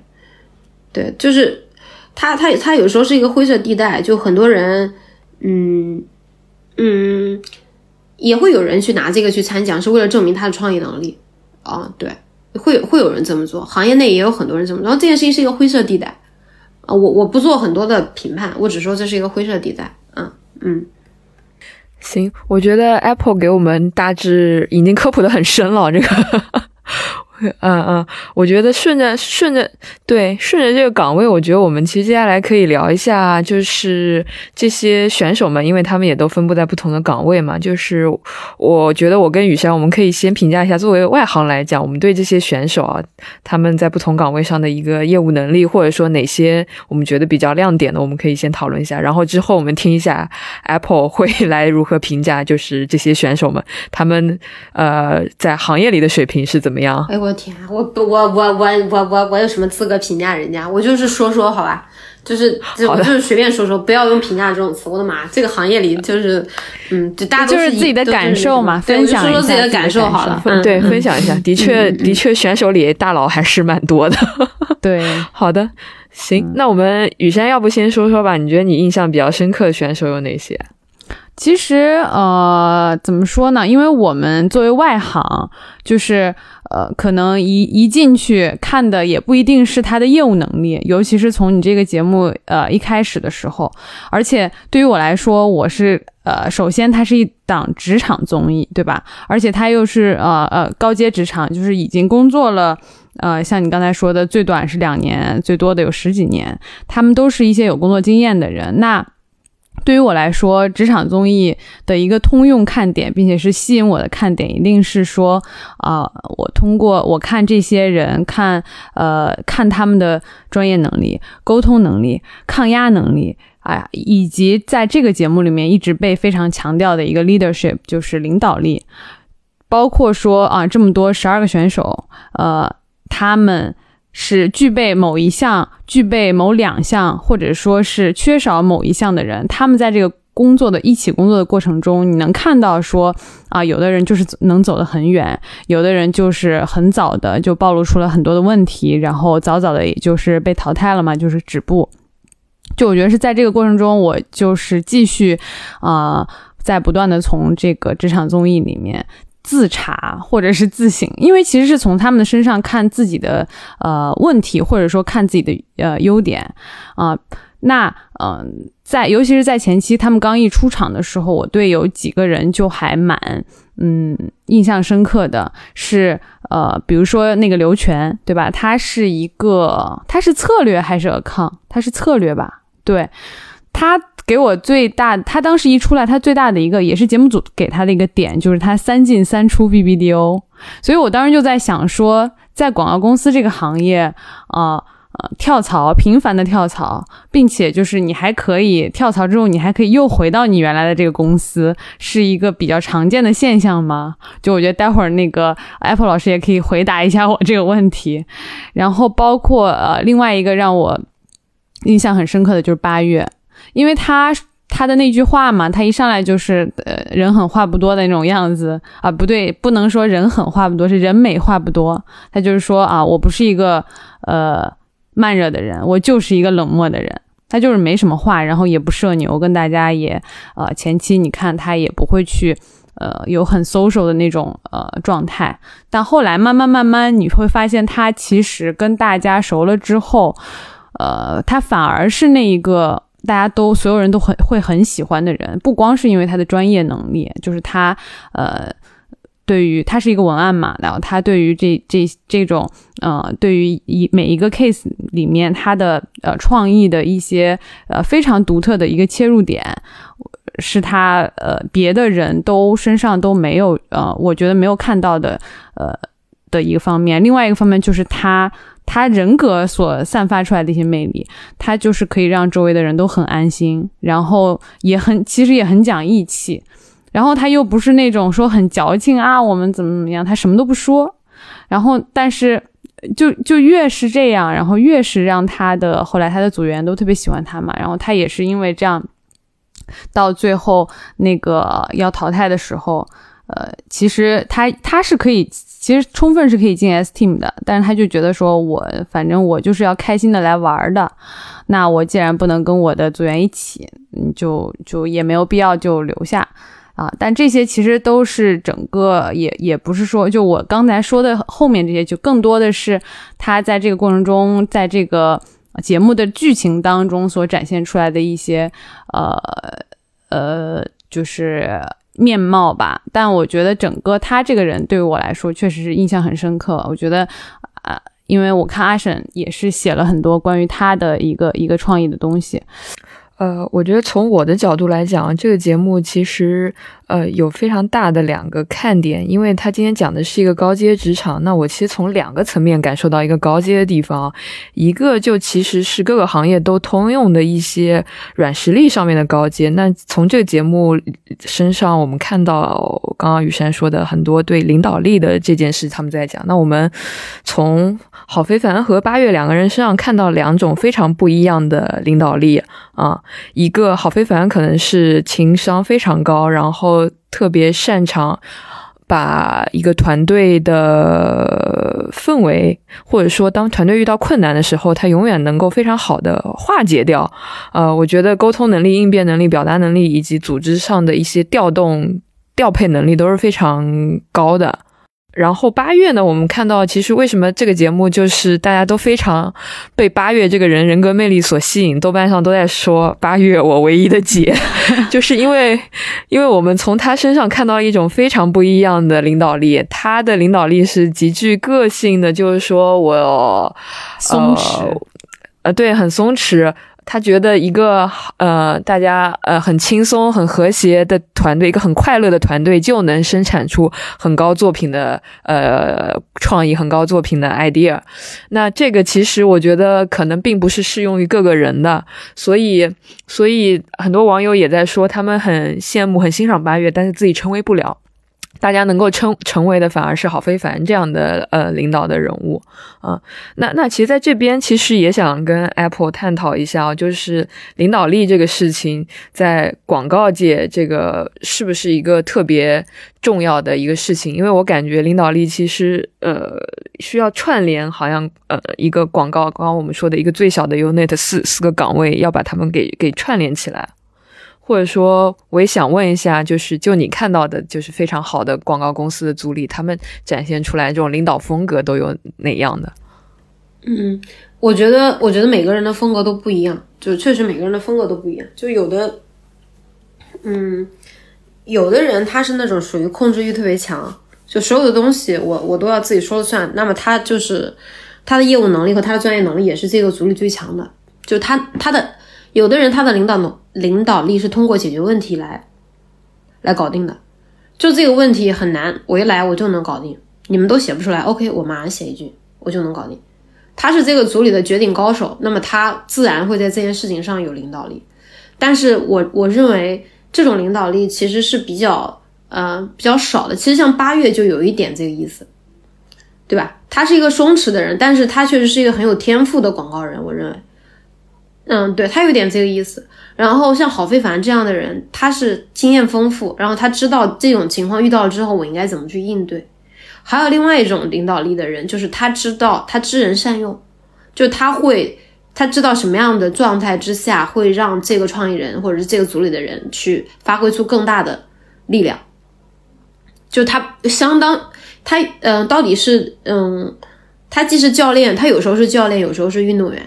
Speaker 1: 对，就是它它它有时候是一个灰色地带，就很多人，嗯嗯，也会有人去拿这个去参奖，是为了证明他的创意能力啊。对，会会有人这么做，行业内也有很多人这么做。然后这件事情是一个灰色地带。啊，我我不做很多的评判，我只说这是一个灰色地带。嗯嗯，
Speaker 3: 行，我觉得 Apple 给我们大致已经科普的很深了，这个 嗯嗯，我觉得顺着顺着对顺着这个岗位，我觉得我们其实接下来可以聊一下，就是这些选手们，因为他们也都分布在不同的岗位嘛。就是我觉得我跟雨山，我们可以先评价一下，作为外行来讲，我们对这些选手啊，他们在不同岗位上的一个业务能力，或者说哪些我们觉得比较亮点的，我们可以先讨论一下。然后之后我们听一下 Apple 会 来如何评价，就是这些选手们他们呃在行业里的水平是怎么样。
Speaker 1: 哎我。天，我我我我我我我有什么资格评价人家？我就是说说好吧，就是就就是随便说说，不要用评价这种词。我的妈，这个行业里就是，嗯，就大家都
Speaker 2: 是自己的感受嘛，分享
Speaker 1: 说说自己
Speaker 2: 的
Speaker 1: 感受好了。
Speaker 3: 对，分享一下，的确 的确，选手里大佬还是蛮多的。
Speaker 2: 对，
Speaker 3: 好的，行，那我们雨山要不先说说吧？你觉得你印象比较深刻的选手有哪些？
Speaker 2: 其实，呃，怎么说呢？因为我们作为外行，就是。呃，可能一一进去看的也不一定是他的业务能力，尤其是从你这个节目呃一开始的时候，而且对于我来说，我是呃，首先它是一档职场综艺，对吧？而且它又是呃呃高阶职场，就是已经工作了，呃，像你刚才说的，最短是两年，最多的有十几年，他们都是一些有工作经验的人，那。对于我来说，职场综艺的一个通用看点，并且是吸引我的看点，一定是说，啊，我通过我看这些人，看呃看他们的专业能力、沟通能力、抗压能力，啊，以及在这个节目里面一直被非常强调的一个 leadership，就是领导力，包括说啊这么多十二个选手，呃，他们。是具备某一项、具备某两项，或者说是缺少某一项的人，他们在这个工作的一起工作的过程中，你能看到说啊，有的人就是能走得很远，有的人就是很早的就暴露出了很多的问题，然后早早的也就是被淘汰了嘛，就是止步。就我觉得是在这个过程中，我就是继续啊，在不断的从这个职场综艺里面。自查或者是自省，因为其实是从他们的身上看自己的呃问题，或者说看自己的呃优点啊。那嗯，在尤其是在前期他们刚一出场的时候，我对有几个人就还蛮嗯印象深刻的，是呃比如说那个刘全，对吧？他是一个他是策略还是 account？他是策略吧？对。他给我最大，他当时一出来，他最大的一个也是节目组给他的一个点，就是他三进三出 BBDO，所以我当时就在想说，在广告公司这个行业，啊呃，跳槽频繁的跳槽，并且就是你还可以跳槽之后，你还可以又回到你原来的这个公司，是一个比较常见的现象吗？就我觉得待会儿那个 Apple 老师也可以回答一下我这个问题，然后包括呃另外一个让我印象很深刻的就是八月。因为他他的那句话嘛，他一上来就是呃人狠话不多的那种样子啊，不对，不能说人狠话不多，是人美话不多。他就是说啊，我不是一个呃慢热的人，我就是一个冷漠的人。他就是没什么话，然后也不社牛，跟大家也呃前期你看他也不会去呃有很 social 的那种呃状态，但后来慢慢慢慢你会发现他其实跟大家熟了之后，呃他反而是那一个。大家都所有人都很会很喜欢的人，不光是因为他的专业能力，就是他呃，对于他是一个文案嘛，然后他对于这这这种呃，对于一每一个 case 里面他的呃创意的一些呃非常独特的一个切入点，是他呃别的人都身上都没有呃，我觉得没有看到的呃的一个方面。另外一个方面就是他。他人格所散发出来的一些魅力，他就是可以让周围的人都很安心，然后也很其实也很讲义气，然后他又不是那种说很矫情啊，我们怎么怎么样，他什么都不说，然后但是就 就越是这样，然后越是让他的后来他的组员都特别喜欢他嘛，然后他也是因为这样，到最后那个要淘汰的时候。呃，其实他他是可以，其实充分是可以进 S Team 的，但是他就觉得说，我反正我就是要开心的来玩的，那我既然不能跟我的组员一起，嗯，就就也没有必要就留下啊。但这些其实都是整个也也不是说，就我刚才说的后面这些，就更多的是他在这个过程中，在这个节目的剧情当中所展现出来的一些呃呃，就是。面貌吧。但我觉得整个他这个人对于我来说确实是印象很深刻。我觉得啊，因为我看阿沈也是写了很多关于他的一个一个创意的东西。
Speaker 3: 呃，我觉得从我的角度来讲，这个节目其实。呃，有非常大的两个看点，因为他今天讲的是一个高阶职场，那我其实从两个层面感受到一个高阶的地方，一个就其实是各个行业都通用的一些软实力上面的高阶。那从这个节目身上，我们看到刚刚雨山说的很多对领导力的这件事，他们在讲。那我们从郝非凡和八月两个人身上看到两种非常不一样的领导力啊，一个郝非凡可能是情商非常高，然后。特别擅长把一个团队的氛围，或者说当团队遇到困难的时候，他永远能够非常好的化解掉。呃，我觉得沟通能力、应变能力、表达能力以及组织上的一些调动、调配能力都是非常高的。然后八月呢，我们看到其实为什么这个节目就是大家都非常被八月这个人人格魅力所吸引，豆瓣上都在说八月我唯一的姐，就是因为因为我们从他身上看到一种非常不一样的领导力，他的领导力是极具个性的，就是说我
Speaker 2: 松弛，
Speaker 3: 呃，对，很松弛。他觉得一个呃，大家呃很轻松、很和谐的团队，一个很快乐的团队，就能生产出很高作品的呃创意、很高作品的 idea。那这个其实我觉得可能并不是适用于各个人的，所以所以很多网友也在说，他们很羡慕、很欣赏八月，但是自己成为不了。大家能够称成为的反而是郝非凡这样的呃领导的人物啊，那那其实在这边其实也想跟 Apple 探讨一下，就是领导力这个事情在广告界这个是不是一个特别重要的一个事情？因为我感觉领导力其实呃需要串联，好像呃一个广告刚刚我们说的一个最小的 unit 四四个岗位，要把他们给给串联起来。或者说，我也想问一下，就是就你看到的，就是非常好的广告公司的组里，他们展现出来这种领导风格都有哪样的？
Speaker 1: 嗯，我觉得，我觉得每个人的风格都不一样，就确实每个人的风格都不一样。就有的，嗯，有的人他是那种属于控制欲特别强，就所有的东西我我都要自己说了算。那么他就是他的业务能力和他的专业能力也是这个组里最强的，就他他的。有的人他的领导能领导力是通过解决问题来来搞定的，就这个问题很难，我一来我就能搞定，你们都写不出来，OK，我马上写一句，我就能搞定。他是这个组里的绝顶高手，那么他自然会在这件事情上有领导力。但是我我认为这种领导力其实是比较呃比较少的。其实像八月就有一点这个意思，对吧？他是一个松弛的人，但是他确实是一个很有天赋的广告人，我认为。嗯，对他有点这个意思。然后像郝非凡这样的人，他是经验丰富，然后他知道这种情况遇到了之后，我应该怎么去应对。还有另外一种领导力的人，就是他知道他知人善用，就他会他知道什么样的状态之下会让这个创意人或者是这个组里的人去发挥出更大的力量。就他相当他嗯，到底是嗯，他既是教练，他有时候是教练，有时候是运动员。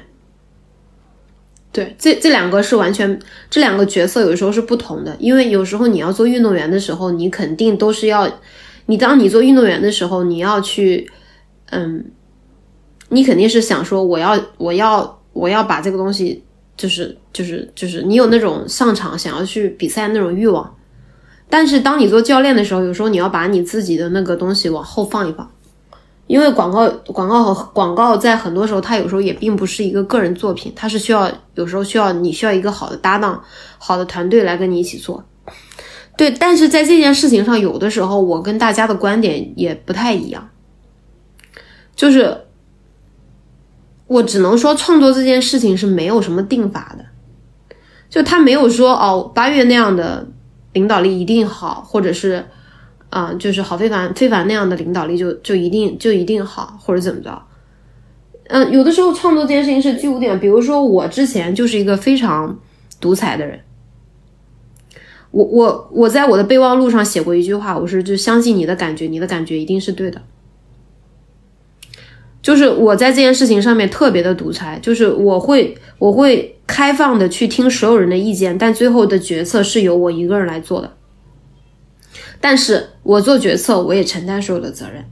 Speaker 1: 对，这这两个是完全，这两个角色有时候是不同的，因为有时候你要做运动员的时候，你肯定都是要，你当你做运动员的时候，你要去，嗯，你肯定是想说，我要，我要，我要把这个东西，就是就是就是你有那种上场想要去比赛那种欲望，但是当你做教练的时候，有时候你要把你自己的那个东西往后放一放。因为广告、广告和广告在很多时候，它有时候也并不是一个个人作品，它是需要有时候需要你需要一个好的搭档、好的团队来跟你一起做。对，但是在这件事情上，有的时候我跟大家的观点也不太一样，就是我只能说，创作这件事情是没有什么定法的，就他没有说哦，八月那样的领导力一定好，或者是。啊，就是郝非凡、非凡那样的领导力就就一定就一定好，或者怎么着？嗯，有的时候创作这件事情是巨无点。比如说我之前就是一个非常独裁的人，我我我在我的备忘录上写过一句话，我是就相信你的感觉，你的感觉一定是对的。就是我在这件事情上面特别的独裁，就是我会我会开放的去听所有人的意见，但最后的决策是由我一个人来做的。但是我做决策，我也承担所有的责任。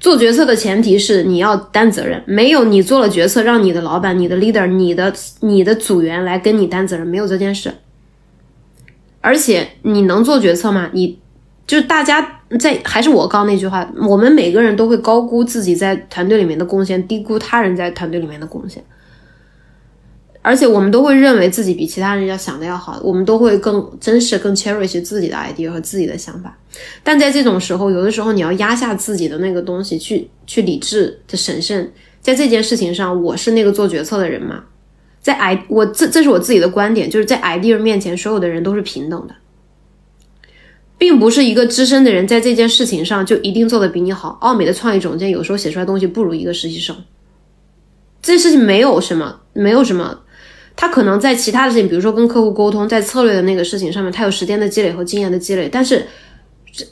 Speaker 1: 做决策的前提是你要担责任，没有你做了决策，让你的老板、你的 leader、你的你的组员来跟你担责任，没有这件事。而且你能做决策吗？你就是大家在，还是我刚那句话，我们每个人都会高估自己在团队里面的贡献，低估他人在团队里面的贡献。而且我们都会认为自己比其他人要想的要好，我们都会更珍视、更 cherish 自己的 idea 和自己的想法。但在这种时候，有的时候你要压下自己的那个东西，去去理智的审慎。在这件事情上，我是那个做决策的人吗？在 i 我这这是我自己的观点，就是在 idea 面前，所有的人都是平等的，并不是一个资深的人在这件事情上就一定做的比你好。奥美的创意总监有时候写出来东西不如一个实习生，这事情没有什么，没有什么。他可能在其他的事情，比如说跟客户沟通，在策略的那个事情上面，他有时间的积累和经验的积累。但是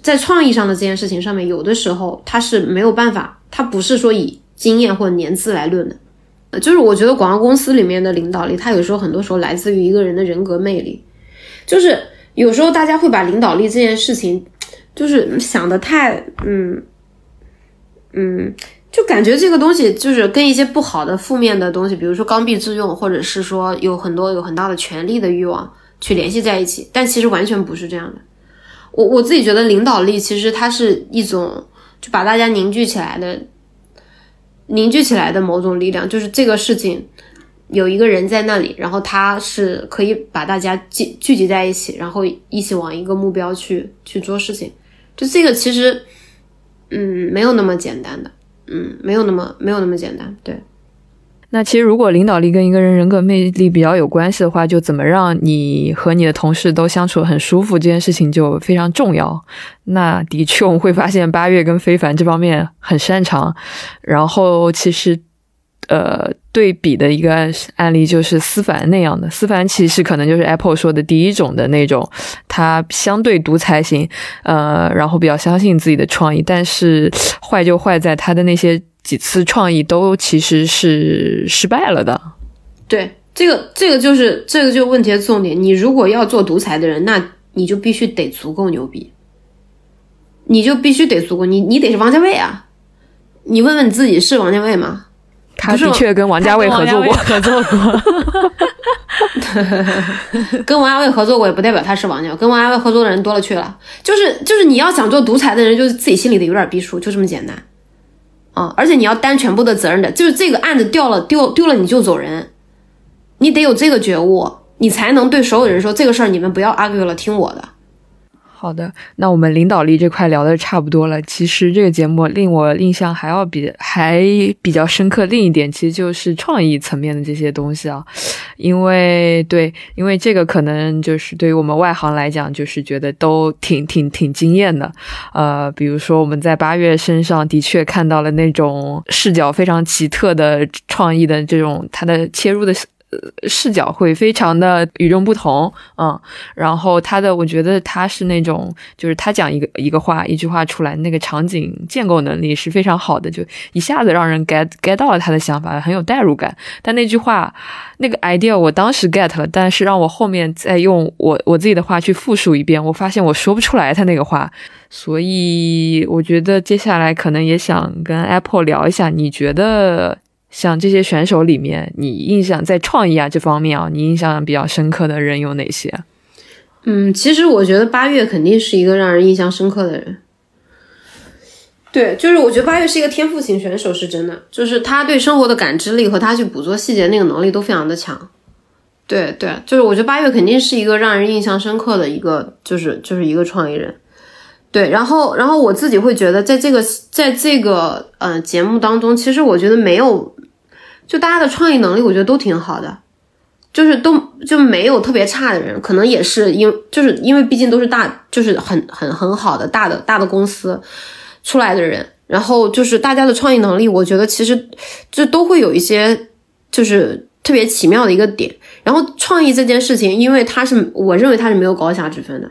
Speaker 1: 在创意上的这件事情上面，有的时候他是没有办法，他不是说以经验或年资来论的。就是我觉得广告公司里面的领导力，他有时候很多时候来自于一个人的人格魅力。就是有时候大家会把领导力这件事情，就是想的太，嗯，嗯。就感觉这个东西就是跟一些不好的、负面的东西，比如说刚愎自用，或者是说有很多有很大的权力的欲望去联系在一起，但其实完全不是这样的。我我自己觉得领导力其实它是一种就把大家凝聚起来的、凝聚起来的某种力量，就是这个事情有一个人在那里，然后他是可以把大家聚聚集在一起，然后一起往一个目标去去做事情。就这个其实嗯没有那么简单的。嗯，没有那么没有那么简单。对，
Speaker 3: 那其实如果领导力跟一个人人格魅力比较有关系的话，就怎么让你和你的同事都相处很舒服，这件事情就非常重要。那的确，我们会发现八月跟非凡这方面很擅长。然后，其实呃，对比的一个案例就是思凡那样的。思凡其实可能就是 Apple 说的第一种的那种，他相对独裁型，呃，然后比较相信自己的创意，但是。坏就坏在他的那些几次创意都其实是失败了的。
Speaker 1: 对，这个这个就是这个就问题的重点。你如果要做独裁的人，那你就必须得足够牛逼，你就必须得足够，你你得是王家卫啊！你问问你自己是王家卫吗？
Speaker 3: 他的确跟王家卫合作过，
Speaker 2: 合作过。
Speaker 1: 跟王家卫合作过也不代表他是王家卫，跟王家卫合作的人多了去了。就是就是你要想做独裁的人，就是自己心里得有点逼数，就这么简单啊！而且你要担全部的责任的，就是这个案子掉了丢丢了你就走人，你得有这个觉悟，你才能对所有人说这个事儿你们不要 argue 了，听我的。
Speaker 3: 好的，那我们领导力这块聊的差不多了。其实这个节目令我印象还要比还比较深刻。另一点其实就是创意层面的这些东西啊，因为对，因为这个可能就是对于我们外行来讲，就是觉得都挺挺挺惊艳的。呃，比如说我们在八月身上的确看到了那种视角非常奇特的创意的这种它的切入的。视角会非常的与众不同，嗯，然后他的，我觉得他是那种，就是他讲一个一个话，一句话出来，那个场景建构能力是非常好的，就一下子让人 get get 到了他的想法，很有代入感。但那句话，那个 idea 我当时 get 了，但是让我后面再用我我自己的话去复述一遍，我发现我说不出来他那个话，所以我觉得接下来可能也想跟 Apple 聊一下，你觉得？像这些选手里面，你印象在创意啊这方面啊，你印象比较深刻的人有哪些？
Speaker 1: 嗯，其实我觉得八月肯定是一个让人印象深刻的人。对，就是我觉得八月是一个天赋型选手，是真的，就是他对生活的感知力和他去捕捉细节那个能力都非常的强。对对，就是我觉得八月肯定是一个让人印象深刻的一个，就是就是一个创意人。对，然后，然后我自己会觉得，在这个，在这个，呃，节目当中，其实我觉得没有，就大家的创意能力，我觉得都挺好的，就是都就没有特别差的人，可能也是因，就是因为毕竟都是大，就是很很很好的大的大的公司出来的人，然后就是大家的创意能力，我觉得其实这都会有一些，就是特别奇妙的一个点。然后创意这件事情，因为它是，我认为它是没有高下之分的。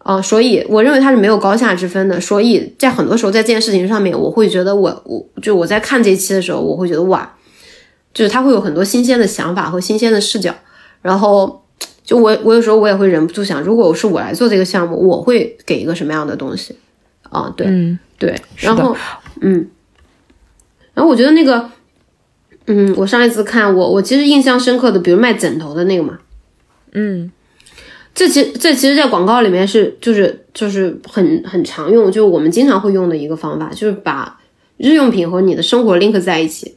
Speaker 1: 啊，所以我认为它是没有高下之分的。所以在很多时候，在这件事情上面，我会觉得我我就我在看这一期的时候，我会觉得哇，就是他会有很多新鲜的想法和新鲜的视角。然后就我我有时候我也会忍不住想，如果是我来做这个项目，我会给一个什么样的东西？啊，对，
Speaker 3: 嗯，
Speaker 1: 对，然后，嗯，然后我觉得那个，嗯，我上一次看我我其实印象深刻的，比如卖枕头的那个嘛，
Speaker 3: 嗯，
Speaker 1: 这其这其实，在广告里面是就是就是很很常用，就是我们经常会用的一个方法，就是把日用品和你的生活 link 在一起。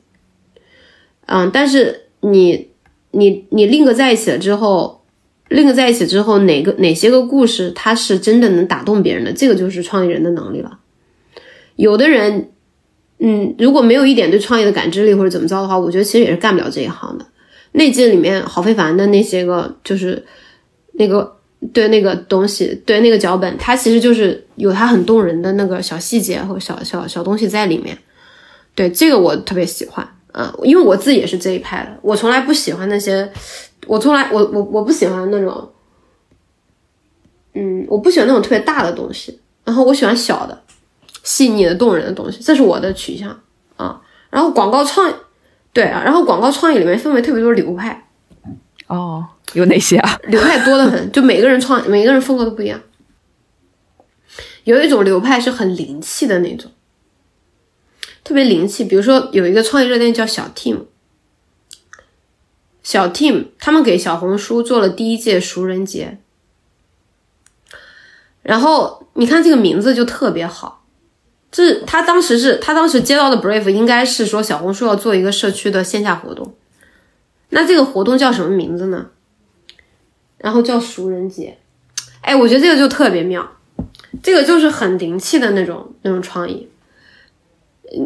Speaker 1: 嗯，但是你你你另个在一起了之后另个在一起之后，哪个哪些个故事它是真的能打动别人的？这个就是创意人的能力了。有的人，嗯，如果没有一点对创业的感知力或者怎么着的话，我觉得其实也是干不了这一行的。那季里面郝非凡的那些个就是那个对那个东西，对那个脚本，它其实就是有它很动人的那个小细节和小小小东西在里面。对这个我特别喜欢。嗯，因为我自己也是这一派的，我从来不喜欢那些，我从来我我我不喜欢那种，嗯，我不喜欢那种特别大的东西，然后我喜欢小的、细腻的、动人的东西，这是我的取向啊。然后广告创，对啊，然后广告创意里面分为特别多流派，
Speaker 3: 哦，有哪些啊？
Speaker 1: 流派多的很，就每个人创，每个人风格都不一样。有一种流派是很灵气的那种。特别灵气，比如说有一个创业热店叫小 team，小 team 他们给小红书做了第一届熟人节，然后你看这个名字就特别好，这他当时是他当时接到的 brief 应该是说小红书要做一个社区的线下活动，那这个活动叫什么名字呢？然后叫熟人节，哎，我觉得这个就特别妙，这个就是很灵气的那种那种创意。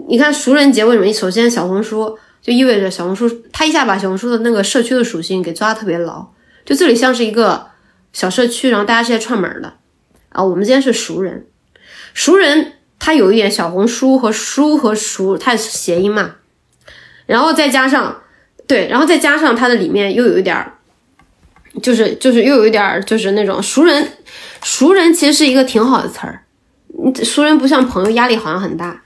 Speaker 1: 你看熟人节为什么？首先，小红书就意味着小红书，它一下把小红书的那个社区的属性给抓特别牢。就这里像是一个小社区，然后大家是来串门的啊。我们今天是熟人，熟人它有一点小红书和书和熟，它谐音嘛。然后再加上对，然后再加上它的里面又有一点儿，就是就是又有一点儿就是那种熟人，熟人其实是一个挺好的词儿。熟人不像朋友，压力好像很大。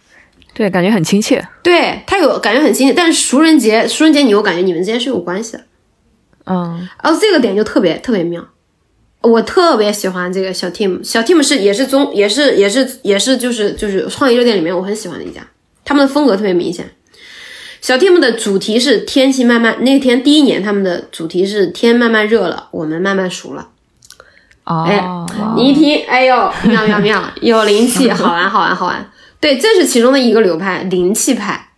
Speaker 3: 对，感觉很亲切。
Speaker 1: 对他有感觉很亲切，但是熟人节，熟人节你又感觉你们之间是有关系的。
Speaker 3: 嗯，
Speaker 1: 然后这个点就特别特别妙，我特别喜欢这个小 team，小 team 是也是中也是也是也是就是就是创意热点里面我很喜欢的一家，他们的风格特别明显。小 team 的主题是天气慢慢，那天第一年他们的主题是天慢慢热了，我们慢慢熟了。
Speaker 3: 哦，
Speaker 1: 你一听，哎呦，妙妙妙，有灵气，好玩好玩好玩。对，这是其中的一个流派，灵气派，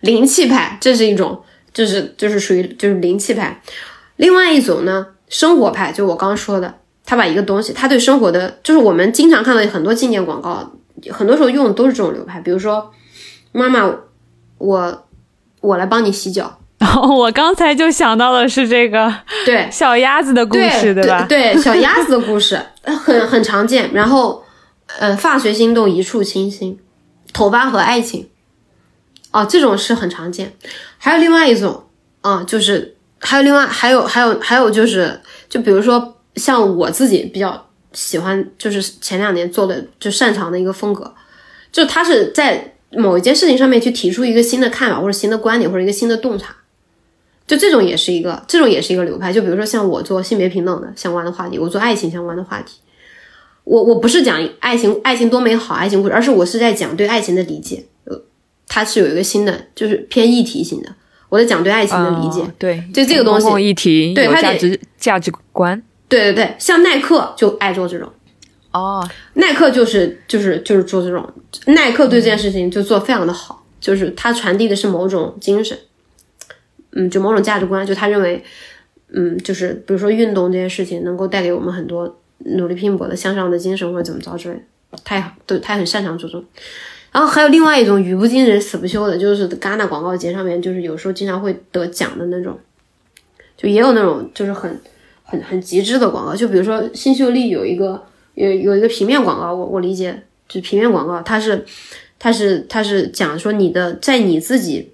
Speaker 1: 灵气派，这是一种，就是就是属于就是灵气派。另外一种呢，生活派，就我刚刚说的，他把一个东西，他对生活的，就是我们经常看到很多纪念广告，很多时候用的都是这种流派。比如说，妈妈，我我来帮你洗脚。
Speaker 2: 我刚才就想到的是这个，
Speaker 1: 对
Speaker 2: 小鸭子的故事，
Speaker 1: 对
Speaker 2: 吧？
Speaker 1: 对，小鸭子的故事 很很常见。然后。呃，发随心动，一触倾心，头发和爱情，哦，这种是很常见。还有另外一种，啊，就是还有另外还有还有还有就是，就比如说像我自己比较喜欢，就是前两年做的就擅长的一个风格，就他是在某一件事情上面去提出一个新的看法或者新的观点或者一个新的洞察，就这种也是一个，这种也是一个流派。就比如说像我做性别平等的相关的话题，我做爱情相关的话题。我我不是讲爱情，爱情多美好，爱情故事，而是我是在讲对爱情的理解。呃，它是有一个新的，就是偏议题型的。我在讲对爱情的理解，
Speaker 3: 对，
Speaker 1: 就这个东西，
Speaker 3: 议题，
Speaker 1: 对
Speaker 3: 它价值价值观，
Speaker 1: 对对对，像耐克就爱做这种。
Speaker 3: 哦，
Speaker 1: 耐克就是就是就是做这种，耐克对这件事情就做非常的好，就是他传递的是某种精神，嗯，就某种价值观，就他认为，嗯，就是比如说运动这件事情能够带给我们很多。努力拼搏的向上的精神或者怎么着之类的，他也对他也很擅长这种。然后还有另外一种语不惊人死不休的，就是戛纳广告节上面，就是有时候经常会得奖的那种。就也有那种就是很很很极致的广告，就比如说新秀丽有一个有有一个平面广告，我我理解就平面广告，它是它是它是讲说你的在你自己，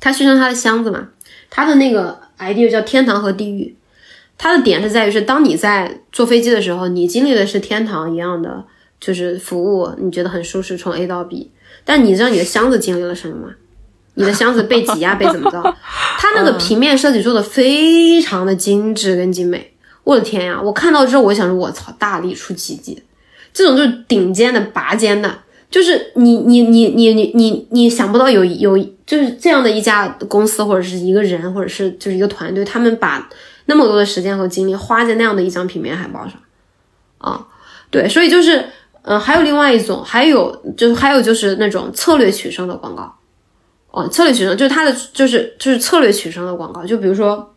Speaker 1: 它宣传它的箱子嘛，它的那个 idea 叫天堂和地狱。它的点是在于，是当你在坐飞机的时候，你经历的是天堂一样的，就是服务，你觉得很舒适，从 A 到 B。但你知道你的箱子经历了什么吗？你的箱子被挤压被怎么着？它那个平面设计做的非常的精致跟精美，我的天呀！我看到之后，我想说，我操，大力出奇迹，这种就是顶尖的拔尖的，就是你你你你你你你想不到有有就是这样的一家公司或者是一个人或者是就是一个团队，他们把那么多的时间和精力花在那样的一张平面海报上啊，对，所以就是嗯，还有另外一种，还有就是还有就是那种策略取胜的广告。哦，策略取胜就是它的，就是就是策略取胜的广告。就比如说，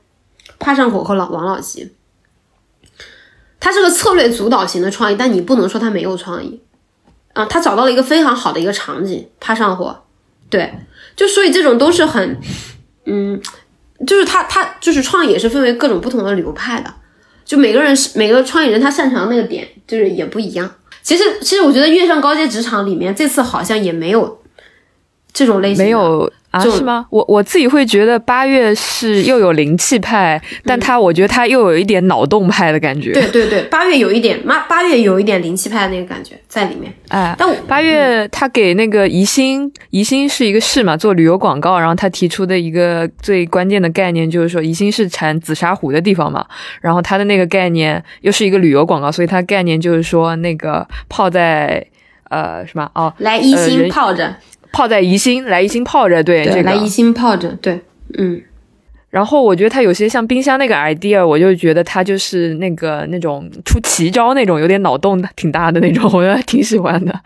Speaker 1: 怕上口和老王老吉，他是个策略主导型的创意，但你不能说他没有创意啊。他找到了一个非常好的一个场景，怕上火，对，就所以这种都是很，嗯，就是他他就是创业也是分为各种不同的流派的，就每个人是每个创业人他擅长的那个点就是也不一样。其实其实我觉得跃上高阶职场里面这次好像也没有。这种类型
Speaker 3: 没有啊？是吗？我我自己会觉得八月是又有灵气派，但他我觉得他又有一点脑洞派的感觉。
Speaker 1: 对对对，八月有一点，八八月有一点灵气派的那个感觉在里面。
Speaker 3: 哎，
Speaker 1: 但
Speaker 3: 八月他给那个宜兴，宜兴是一个市嘛，做旅游广告，然后他提出的一个最关键的概念就是说，宜兴是产紫砂壶的地方嘛，然后他的那个概念又是一个旅游广告，所以他概念就是说那个泡在呃什么哦，
Speaker 1: 来宜兴泡着。
Speaker 3: 泡在宜兴，来宜兴泡着，对，这个
Speaker 1: 来宜兴泡着，对，嗯。
Speaker 3: 然后我觉得他有些像冰箱那个 idea，我就觉得他就是那个那种出奇招那种，有点脑洞挺大的那种，我觉得挺喜欢的。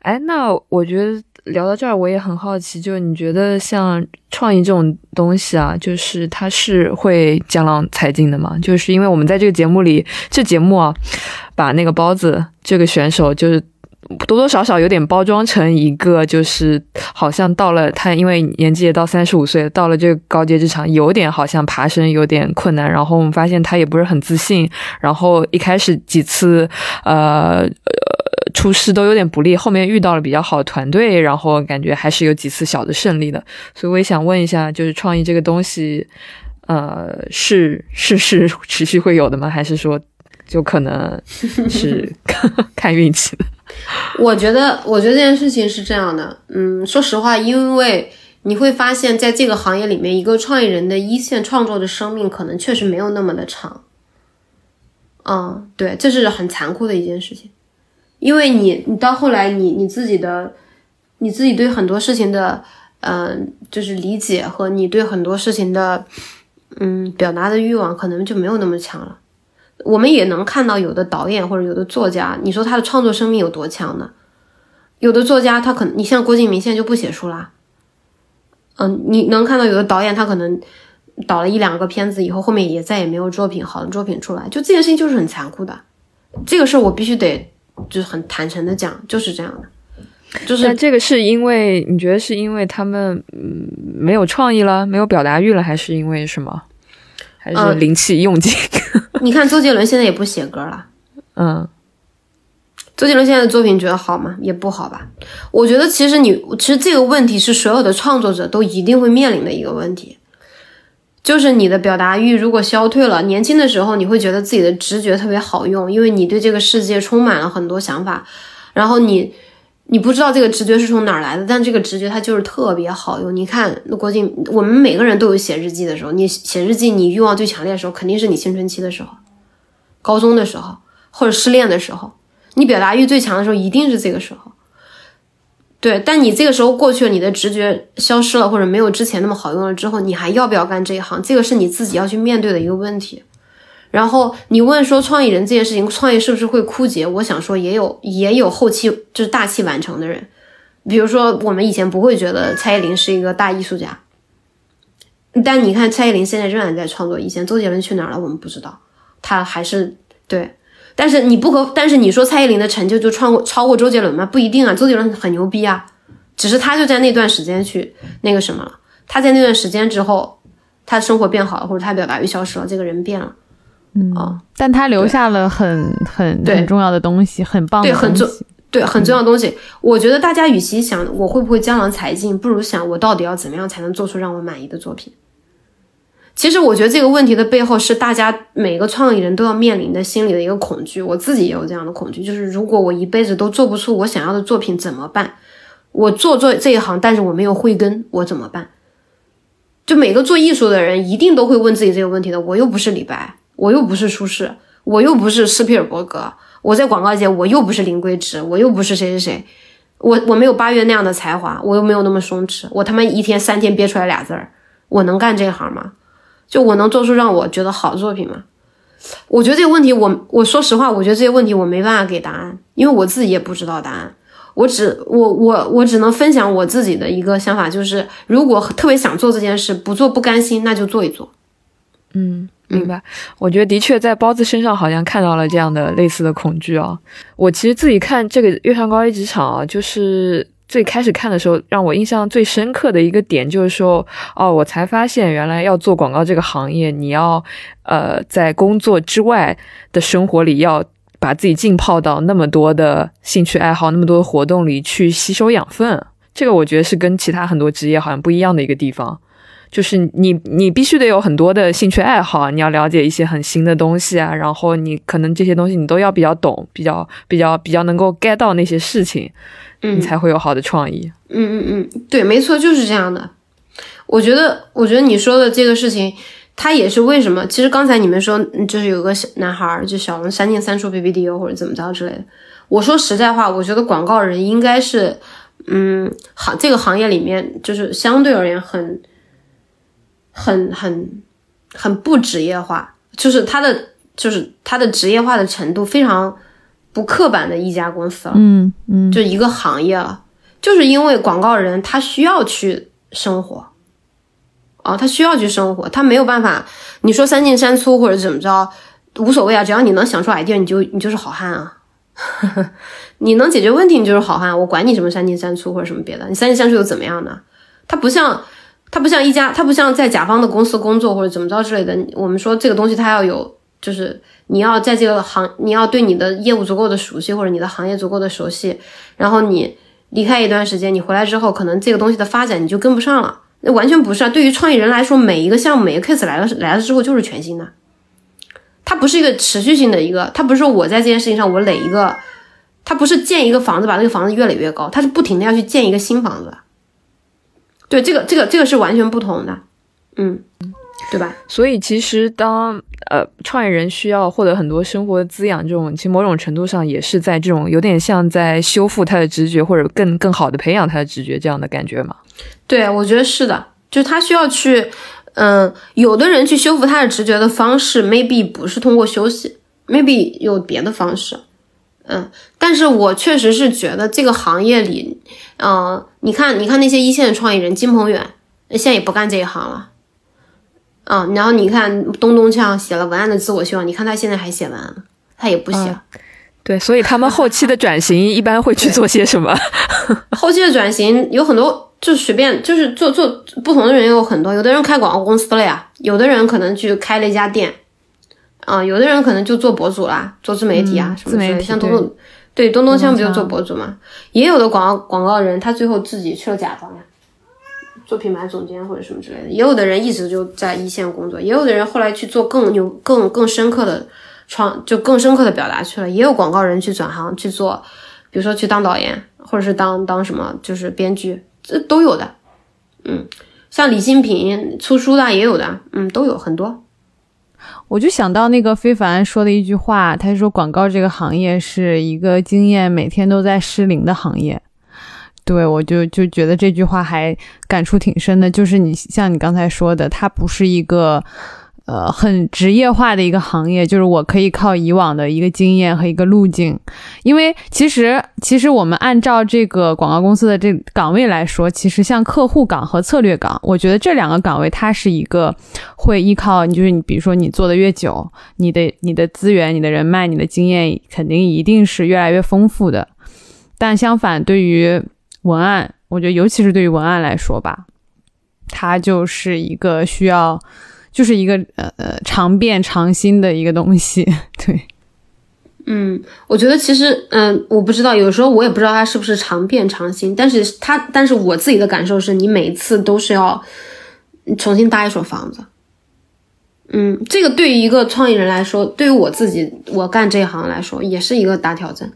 Speaker 3: 哎，那我觉得聊到这儿，我也很好奇，就是你觉得像创意这种东西啊，就是它是会江郎才尽的吗？就是因为我们在这个节目里，这节目啊，把那个包子这个选手就是。多多少少有点包装成一个，就是好像到了他，因为年纪也到三十五岁，到了这个高阶职场，有点好像爬升有点困难。然后我们发现他也不是很自信，然后一开始几次呃呃出师都有点不利，后面遇到了比较好的团队，然后感觉还是有几次小的胜利的。所以我也想问一下，就是创意这个东西，呃，是是是持续会有的吗？还是说就可能 是 看运气的？
Speaker 1: 我觉得，我觉得这件事情是这样的，嗯，说实话，因为你会发现在这个行业里面，一个创意人的一线创作的生命可能确实没有那么的长，嗯，对，这是很残酷的一件事情，因为你，你到后来，你你自己的，你自己对很多事情的，嗯，就是理解和你对很多事情的，嗯，表达的欲望可能就没有那么强了。我们也能看到有的导演或者有的作家，你说他的创作生命有多强呢？有的作家他可能，你像郭敬明现在就不写书啦。嗯，你能看到有的导演他可能导了一两个片子以后，后面也再也没有作品好的作品出来，就这件事情就是很残酷的。这个事儿我必须得就是很坦诚的讲，就是这样的。就是
Speaker 3: 这个是因为你觉得是因为他们嗯没有创意了，没有表达欲了，还是因为什么？还是灵气用尽？
Speaker 1: 你看周杰伦现在也不写歌了，
Speaker 3: 嗯，
Speaker 1: 周杰伦现在的作品觉得好吗？也不好吧。我觉得其实你其实这个问题是所有的创作者都一定会面临的一个问题，就是你的表达欲如果消退了。年轻的时候你会觉得自己的直觉特别好用，因为你对这个世界充满了很多想法，然后你。你不知道这个直觉是从哪儿来的，但这个直觉它就是特别好用。你看，那郭靖，我们每个人都有写日记的时候。你写日记，你欲望最强烈的时候，肯定是你青春期的时候，高中的时候，或者失恋的时候。你表达欲最强的时候，一定是这个时候。对，但你这个时候过去了，你的直觉消失了，或者没有之前那么好用了之后，你还要不要干这一行？这个是你自己要去面对的一个问题。然后你问说创意人这件事情，创业是不是会枯竭？我想说也有，也有后期就是大器晚成的人，比如说我们以前不会觉得蔡依林是一个大艺术家，但你看蔡依林现在仍然在创作。以前周杰伦去哪儿了？我们不知道，他还是对。但是你不可，但是你说蔡依林的成就就创过超过周杰伦吗？不一定啊，周杰伦很牛逼啊，只是他就在那段时间去那个什么了。他在那段时间之后，他生活变好了，或者他表达欲消失了，这个人变了。
Speaker 2: 嗯，但他留下了很很很重要的东西，很棒的
Speaker 1: 东西，对很重要的东西。我觉得大家与其想我会不会江郎才尽，不如想我到底要怎么样才能做出让我满意的作品。其实我觉得这个问题的背后是大家每个创意人都要面临的心理的一个恐惧。我自己也有这样的恐惧，就是如果我一辈子都做不出我想要的作品怎么办？我做做这一行，但是我没有慧根，我怎么办？就每个做艺术的人一定都会问自己这个问题的。我又不是李白，我又不是苏轼，我又不是斯皮尔伯格，我在广告界我又不是林规直，我又不是谁谁谁，我我没有八月那样的才华，我又没有那么松弛，我他妈一天三天憋出来俩字儿，我能干这行吗？就我能做出让我觉得好的作品吗？我觉得这个问题，我我说实话，我觉得这些问题我没办法给答案，因为我自己也不知道答案。我只我我我只能分享我自己的一个想法，就是如果特别想做这件事，不做不甘心，那就做一做。
Speaker 3: 嗯，明白。我觉得的确在包子身上好像看到了这样的类似的恐惧啊。我其实自己看这个《月上高一职场》啊，就是。最开始看的时候，让我印象最深刻的一个点就是说，哦，我才发现原来要做广告这个行业，你要，呃，在工作之外的生活里，要把自己浸泡到那么多的兴趣爱好、那么多的活动里去吸收养分。这个我觉得是跟其他很多职业好像不一样的一个地方。就是你，你必须得有很多的兴趣爱好，你要了解一些很新的东西啊，然后你可能这些东西你都要比较懂，比较比较比较能够 get 到那些事情，
Speaker 1: 嗯，
Speaker 3: 你才会有好的创意。
Speaker 1: 嗯嗯嗯，对，没错，就是这样的。我觉得，我觉得你说的这个事情，它也是为什么？其实刚才你们说，就是有个小男孩，就小龙三进三出 BBDO 或者怎么着之类的。我说实在话，我觉得广告人应该是，嗯，行这个行业里面，就是相对而言很。很很很不职业化，就是他的就是他的职业化的程度非常不刻板的一家公司了，
Speaker 2: 嗯嗯，
Speaker 1: 就一个行业了，就是因为广告人他需要去生活，哦，他需要去生活，他没有办法，你说三进三出或者怎么着无所谓啊，只要你能想出 idea，你就你就是好汉啊，你能解决问题你就是好汉，我管你什么三进三出或者什么别的，你三进三出又怎么样呢？他不像。它不像一家，它不像在甲方的公司工作或者怎么着之类的。我们说这个东西它要有，就是你要在这个行，你要对你的业务足够的熟悉，或者你的行业足够的熟悉。然后你离开一段时间，你回来之后，可能这个东西的发展你就跟不上了。那完全不是啊！对于创意人来说，每一个项目、每个 case 来了来了之后就是全新的。它不是一个持续性的一个，它不是说我在这件事情上我垒一个，它不是建一个房子把这个房子越垒越高，它是不停的要去建一个新房子。对，这个这个这个是完全不同的，嗯，对吧？
Speaker 3: 所以其实当呃创业人需要获得很多生活的滋养，这种其实某种程度上也是在这种有点像在修复他的直觉，或者更更好的培养他的直觉这样的感觉嘛？
Speaker 1: 对，我觉得是的，就是他需要去，嗯，有的人去修复他的直觉的方式，maybe 不是通过休息，maybe 有别的方式。嗯，但是我确实是觉得这个行业里，嗯，你看，你看那些一线的创意人，金鹏远现在也不干这一行了，嗯，然后你看东东锵写了文案的自我修养，你看他现在还写文案他也不写了。
Speaker 3: 对，所以他们后期的转型一般会去做些什么？
Speaker 1: 后期的转型有很多，就随便就是做做不同的人有很多，有的人开广告公司了呀，有的人可能去开了一家店。啊，有的人可能就做博主啦，做自媒体啊什么之类的，像东东，对东东锵不就做博主嘛？也有的广告广告人，他最后自己去了甲方呀，做品牌总监或者什么之类的。也有的人一直就在一线工作，也有的人后来去做更牛、更更深刻的创，就更深刻的表达去了。也有广告人去转行去做，比如说去当导演，或者是当当什么，就是编剧，这都有的。嗯，像李新平出书的也有的，嗯，都有很多。
Speaker 2: 我就想到那个非凡说的一句话，他说广告这个行业是一个经验每天都在失灵的行业。对我就就觉得这句话还感触挺深的，就是你像你刚才说的，它不是一个。呃，很职业化的一个行业，就是我可以靠以往的一个经验和一个路径，因为其实其实我们按照这个广告公司的这岗位来说，其实像客户岗和策略岗，我觉得这两个岗位它是一个会依靠，你就是你比如说你做的越久，你的你的资源、你的人脉、你的经验肯定一定是越来越丰富的。但相反，对于文案，我觉得尤其是对于文案来说吧，它就是一个需要。就是一个呃呃常变常新的一个东西，对，
Speaker 1: 嗯，我觉得其实嗯，我不知道，有时候我也不知道它是不是常变常新，但是它，但是我自己的感受是，你每次都是要重新搭一所房子，嗯，这个对于一个创意人来说，对于我自己，我干这一行来说，也是一个大挑战，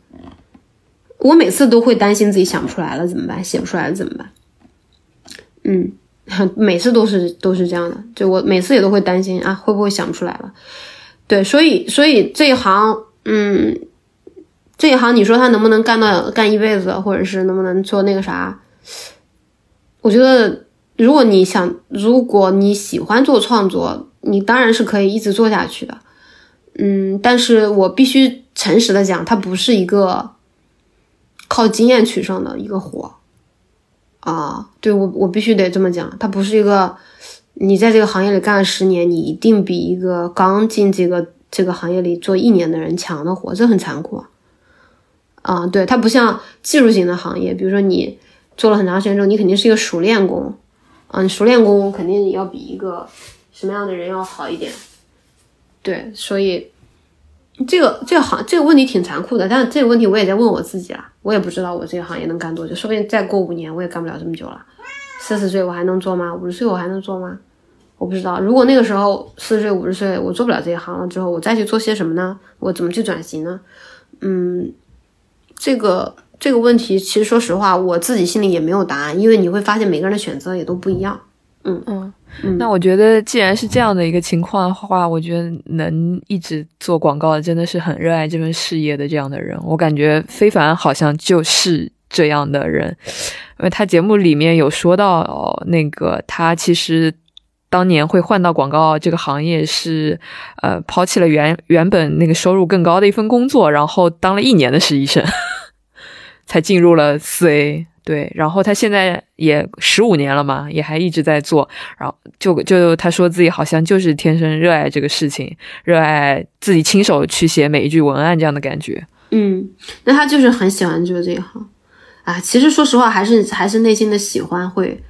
Speaker 1: 我每次都会担心自己想不出来了怎么办，写不出来了怎么办？嗯，每次都是都是这样的，就我每次也都会担心啊，会不会想不出来了？对，所以所以这一行，嗯，这一行你说他能不能干到干一辈子，或者是能不能做那个啥？我觉得，如果你想，如果你喜欢做创作，你当然是可以一直做下去的。嗯，但是我必须诚实的讲，它不是一个靠经验取胜的一个活啊。对我，我必须得这么讲，它不是一个你在这个行业里干了十年，你一定比一个刚进这个这个行业里做一年的人强的活，这很残酷啊。对，它不像技术型的行业，比如说你。做了很长时间之后，你肯定是一个熟练工，啊，你熟练工肯定要比一个什么样的人要好一点，对，所以这个这个行这个问题挺残酷的，但是这个问题我也在问我自己啦，我也不知道我这个行业能干多久，说不定再过五年我也干不了这么久了，四十岁我还能做吗？五十岁我还能做吗？我不知道，如果那个时候四十岁五十岁我做不了这一行了之后，我再去做些什么呢？我怎么去转型呢？嗯，这个。这个问题其实说实话，我自己心里也没有答案，因为你会发现每个人的选择也都不一样。嗯
Speaker 3: 嗯，那我觉得既然是这样的一个情况的话，我觉得能一直做广告的真的是很热爱这份事业的这样的人。我感觉非凡好像就是这样的人，因为他节目里面有说到，那个他其实当年会换到广告这个行业是，呃，抛弃了原原本那个收入更高的一份工作，然后当了一年的实习生。才进入了四 A，对，然后他现在也十五年了嘛，也还一直在做，然后就就他说自己好像就是天生热爱这个事情，热爱自己亲手去写每一句文案这样的感觉。
Speaker 1: 嗯，那他就是很喜欢做这一行啊。其实说实话，还是还是内心的喜欢会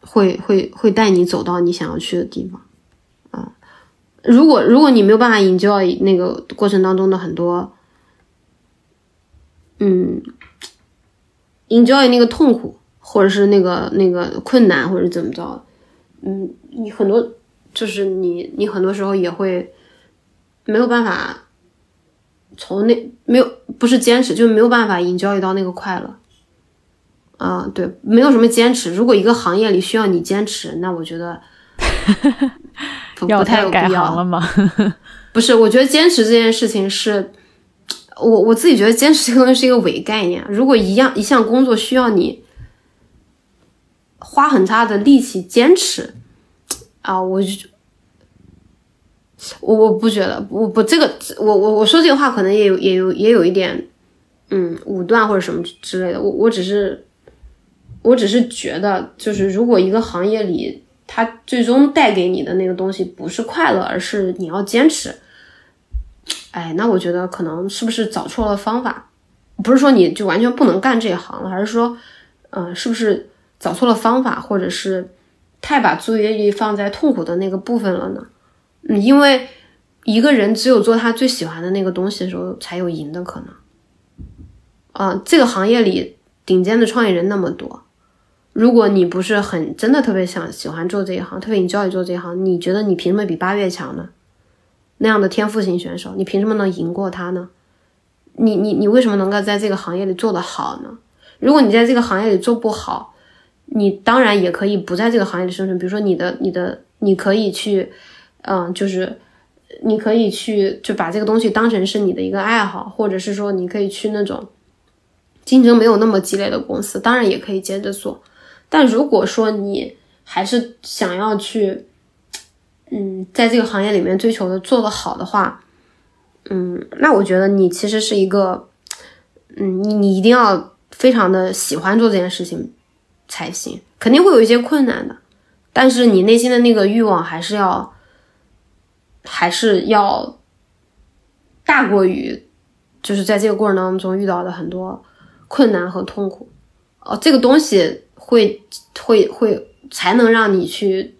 Speaker 1: 会会会带你走到你想要去的地方啊。如果如果你没有办法 enjoy 那个过程当中的很多，嗯。Enjoy 那个痛苦，或者是那个那个困难，或者怎么着，嗯，你很多就是你你很多时候也会没有办法从那没有不是坚持，就没有办法 enjoy 到那个快乐啊，对，没有什么坚持。如果一个行业里需要你坚持，那我觉得 不不太有必要
Speaker 2: 了吗？
Speaker 1: 不是，我觉得坚持这件事情是。我我自己觉得坚持这个东西是一个伪概念。如果一样一项工作需要你花很大的力气坚持啊，我就我我不觉得，我不这个我我我说这个话可能也有也有也有一点嗯武断或者什么之类的。我我只是我只是觉得，就是如果一个行业里它最终带给你的那个东西不是快乐，而是你要坚持。哎，那我觉得可能是不是找错了方法？不是说你就完全不能干这一行了，而是说，嗯，是不是找错了方法，或者是太把注意力放在痛苦的那个部分了呢？嗯，因为一个人只有做他最喜欢的那个东西的时候，才有赢的可能。啊，这个行业里顶尖的创业人那么多，如果你不是很真的特别想喜欢做这一行，特别你教育做这一行，你觉得你凭什么比八月强呢？那样的天赋型选手，你凭什么能赢过他呢？你你你为什么能够在这个行业里做得好呢？如果你在这个行业里做不好，你当然也可以不在这个行业里生存。比如说你的你的你可以去，嗯，就是你可以去就把这个东西当成是你的一个爱好，或者是说你可以去那种竞争没有那么激烈的公司，当然也可以接着做。但如果说你还是想要去。嗯，在这个行业里面追求的做得好的话，嗯，那我觉得你其实是一个，嗯，你你一定要非常的喜欢做这件事情才行，肯定会有一些困难的，但是你内心的那个欲望还是要，还是要大过于，就是在这个过程当中遇到的很多困难和痛苦，哦，这个东西会会会才能让你去。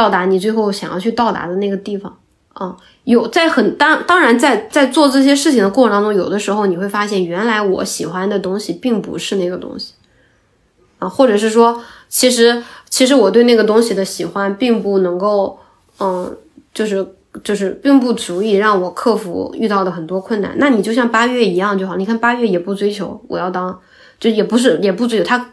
Speaker 1: 到达你最后想要去到达的那个地方啊，有在很当当然在在做这些事情的过程当中，有的时候你会发现，原来我喜欢的东西并不是那个东西啊，或者是说，其实其实我对那个东西的喜欢并不能够，嗯，就是就是并不足以让我克服遇到的很多困难。那你就像八月一样就好。你看八月也不追求我要当，就也不是也不追求他，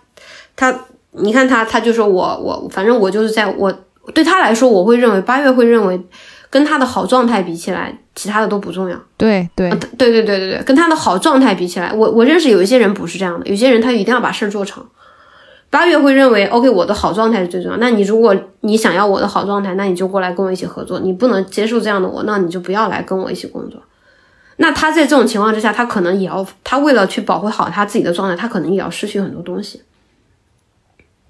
Speaker 1: 他你看他他就说我我反正我就是在我对他来说，我会认为八月会认为跟他的好状态比起来，其他的都不重要。
Speaker 2: 对对
Speaker 1: 对对对对对，跟他的好状态比起来，我我认识有一些人不是这样的，有些人他一定要把事儿做成。八月会认为，OK，我的好状态是最重要。那你如果你想要我的好状态，那你就过来跟我一起合作。你不能接受这样的我，那你就不要来跟我一起工作。那他在这种情况之下，他可能也要，他为了去保护好他自己的状态，他可能也要失去很多东西。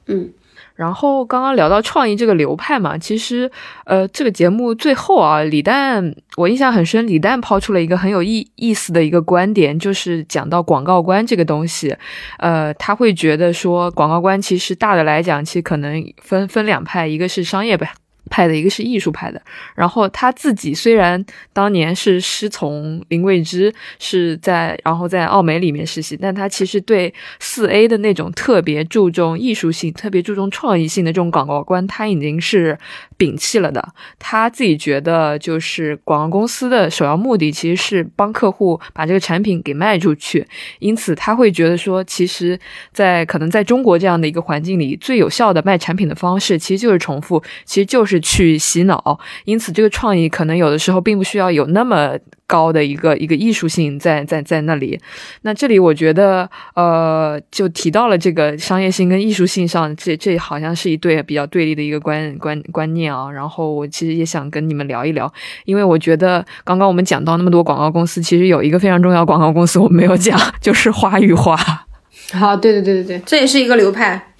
Speaker 1: 嗯。
Speaker 3: 然后刚刚聊到创意这个流派嘛，其实，呃，这个节目最后啊，李诞我印象很深，李诞抛出了一个很有意意思的一个观点，就是讲到广告观这个东西，呃，他会觉得说广告观其实大的来讲，其实可能分分两派，一个是商业派。派的一个是艺术派的，然后他自己虽然当年是师从林桂之，是在然后在奥美里面实习，但他其实对四 A 的那种特别注重艺术性、特别注重创意性的这种广告观，他已经是摒弃了的。他自己觉得，就是广告公司的首要目的其实是帮客户把这个产品给卖出去，因此他会觉得说，其实，在可能在中国这样的一个环境里，最有效的卖产品的方式其实就是重复，其实就是。去洗脑，因此这个创意可能有的时候并不需要有那么高的一个一个艺术性在在在那里。那这里我觉得，呃，就提到了这个商业性跟艺术性上，这这好像是一对比较对立的一个观观观念啊。然后我其实也想跟你们聊一聊，因为我觉得刚刚我们讲到那么多广告公司，其实有一个非常重要广告公司我没有讲，就是花与花。
Speaker 1: 好，对对对对对，这也是一个流派。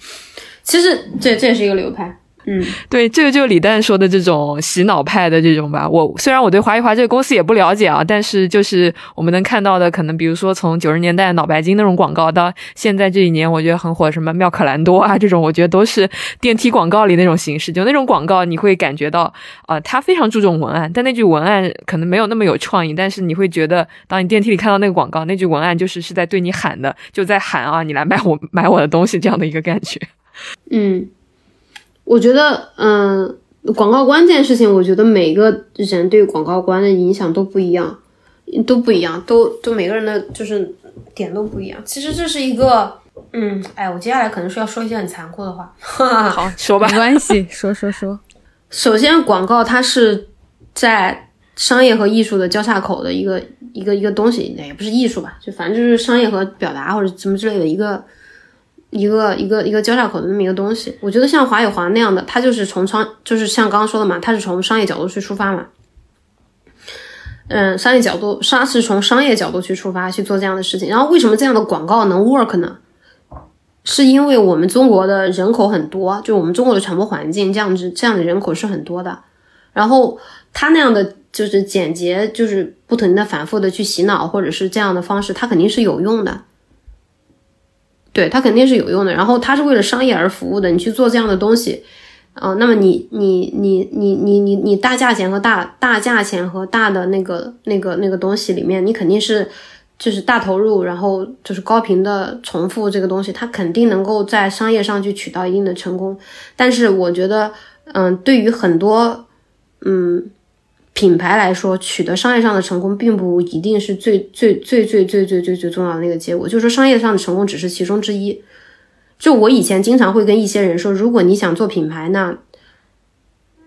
Speaker 1: 其实这这也是一个流派。嗯，
Speaker 3: 对，这个就是李诞说的这种洗脑派的这种吧。我虽然我对华谊华这个公司也不了解啊，但是就是我们能看到的，可能比如说从九十年代脑白金那种广告，到现在这几年我觉得很火什么妙可蓝多啊这种，我觉得都是电梯广告里那种形式。就那种广告，你会感觉到啊，他非常注重文案，但那句文案可能没有那么有创意，但是你会觉得，当你电梯里看到那个广告，那句文案就是是在对你喊的，就在喊啊，你来买我买我的东西这样的一个感觉。
Speaker 1: 嗯。我觉得，嗯，广告关这件事情，我觉得每个人对广告观的影响都不一样，都不一样，都都每个人的就是点都不一样。其实这是一个，嗯，哎，我接下来可能是要说一些很残酷的话，
Speaker 3: 好说吧，
Speaker 2: 没关系，说说说。
Speaker 1: 首先，广告它是在商业和艺术的交叉口的一个一个一个东西，也不是艺术吧，就反正就是商业和表达或者什么之类的一个。一个一个一个交叉口的那么一个东西，我觉得像华与华那样的，它就是从商，就是像刚刚说的嘛，它是从商业角度去出发嘛。嗯，商业角度，它是从商业角度去出发去做这样的事情。然后为什么这样的广告能 work 呢？是因为我们中国的人口很多，就我们中国的传播环境这样子，这样的人口是很多的。然后他那样的就是简洁，就是不停的反复的去洗脑，或者是这样的方式，它肯定是有用的。对它肯定是有用的，然后它是为了商业而服务的。你去做这样的东西，啊，那么你你你你你你你大价钱和大大价钱和大的那个那个那个东西里面，你肯定是就是大投入，然后就是高频的重复这个东西，它肯定能够在商业上去取到一定的成功。但是我觉得，嗯，对于很多，嗯。品牌来说，取得商业上的成功，并不一定是最最最最最最最最重要的那个结果。就是说，商业上的成功只是其中之一。就我以前经常会跟一些人说，如果你想做品牌，那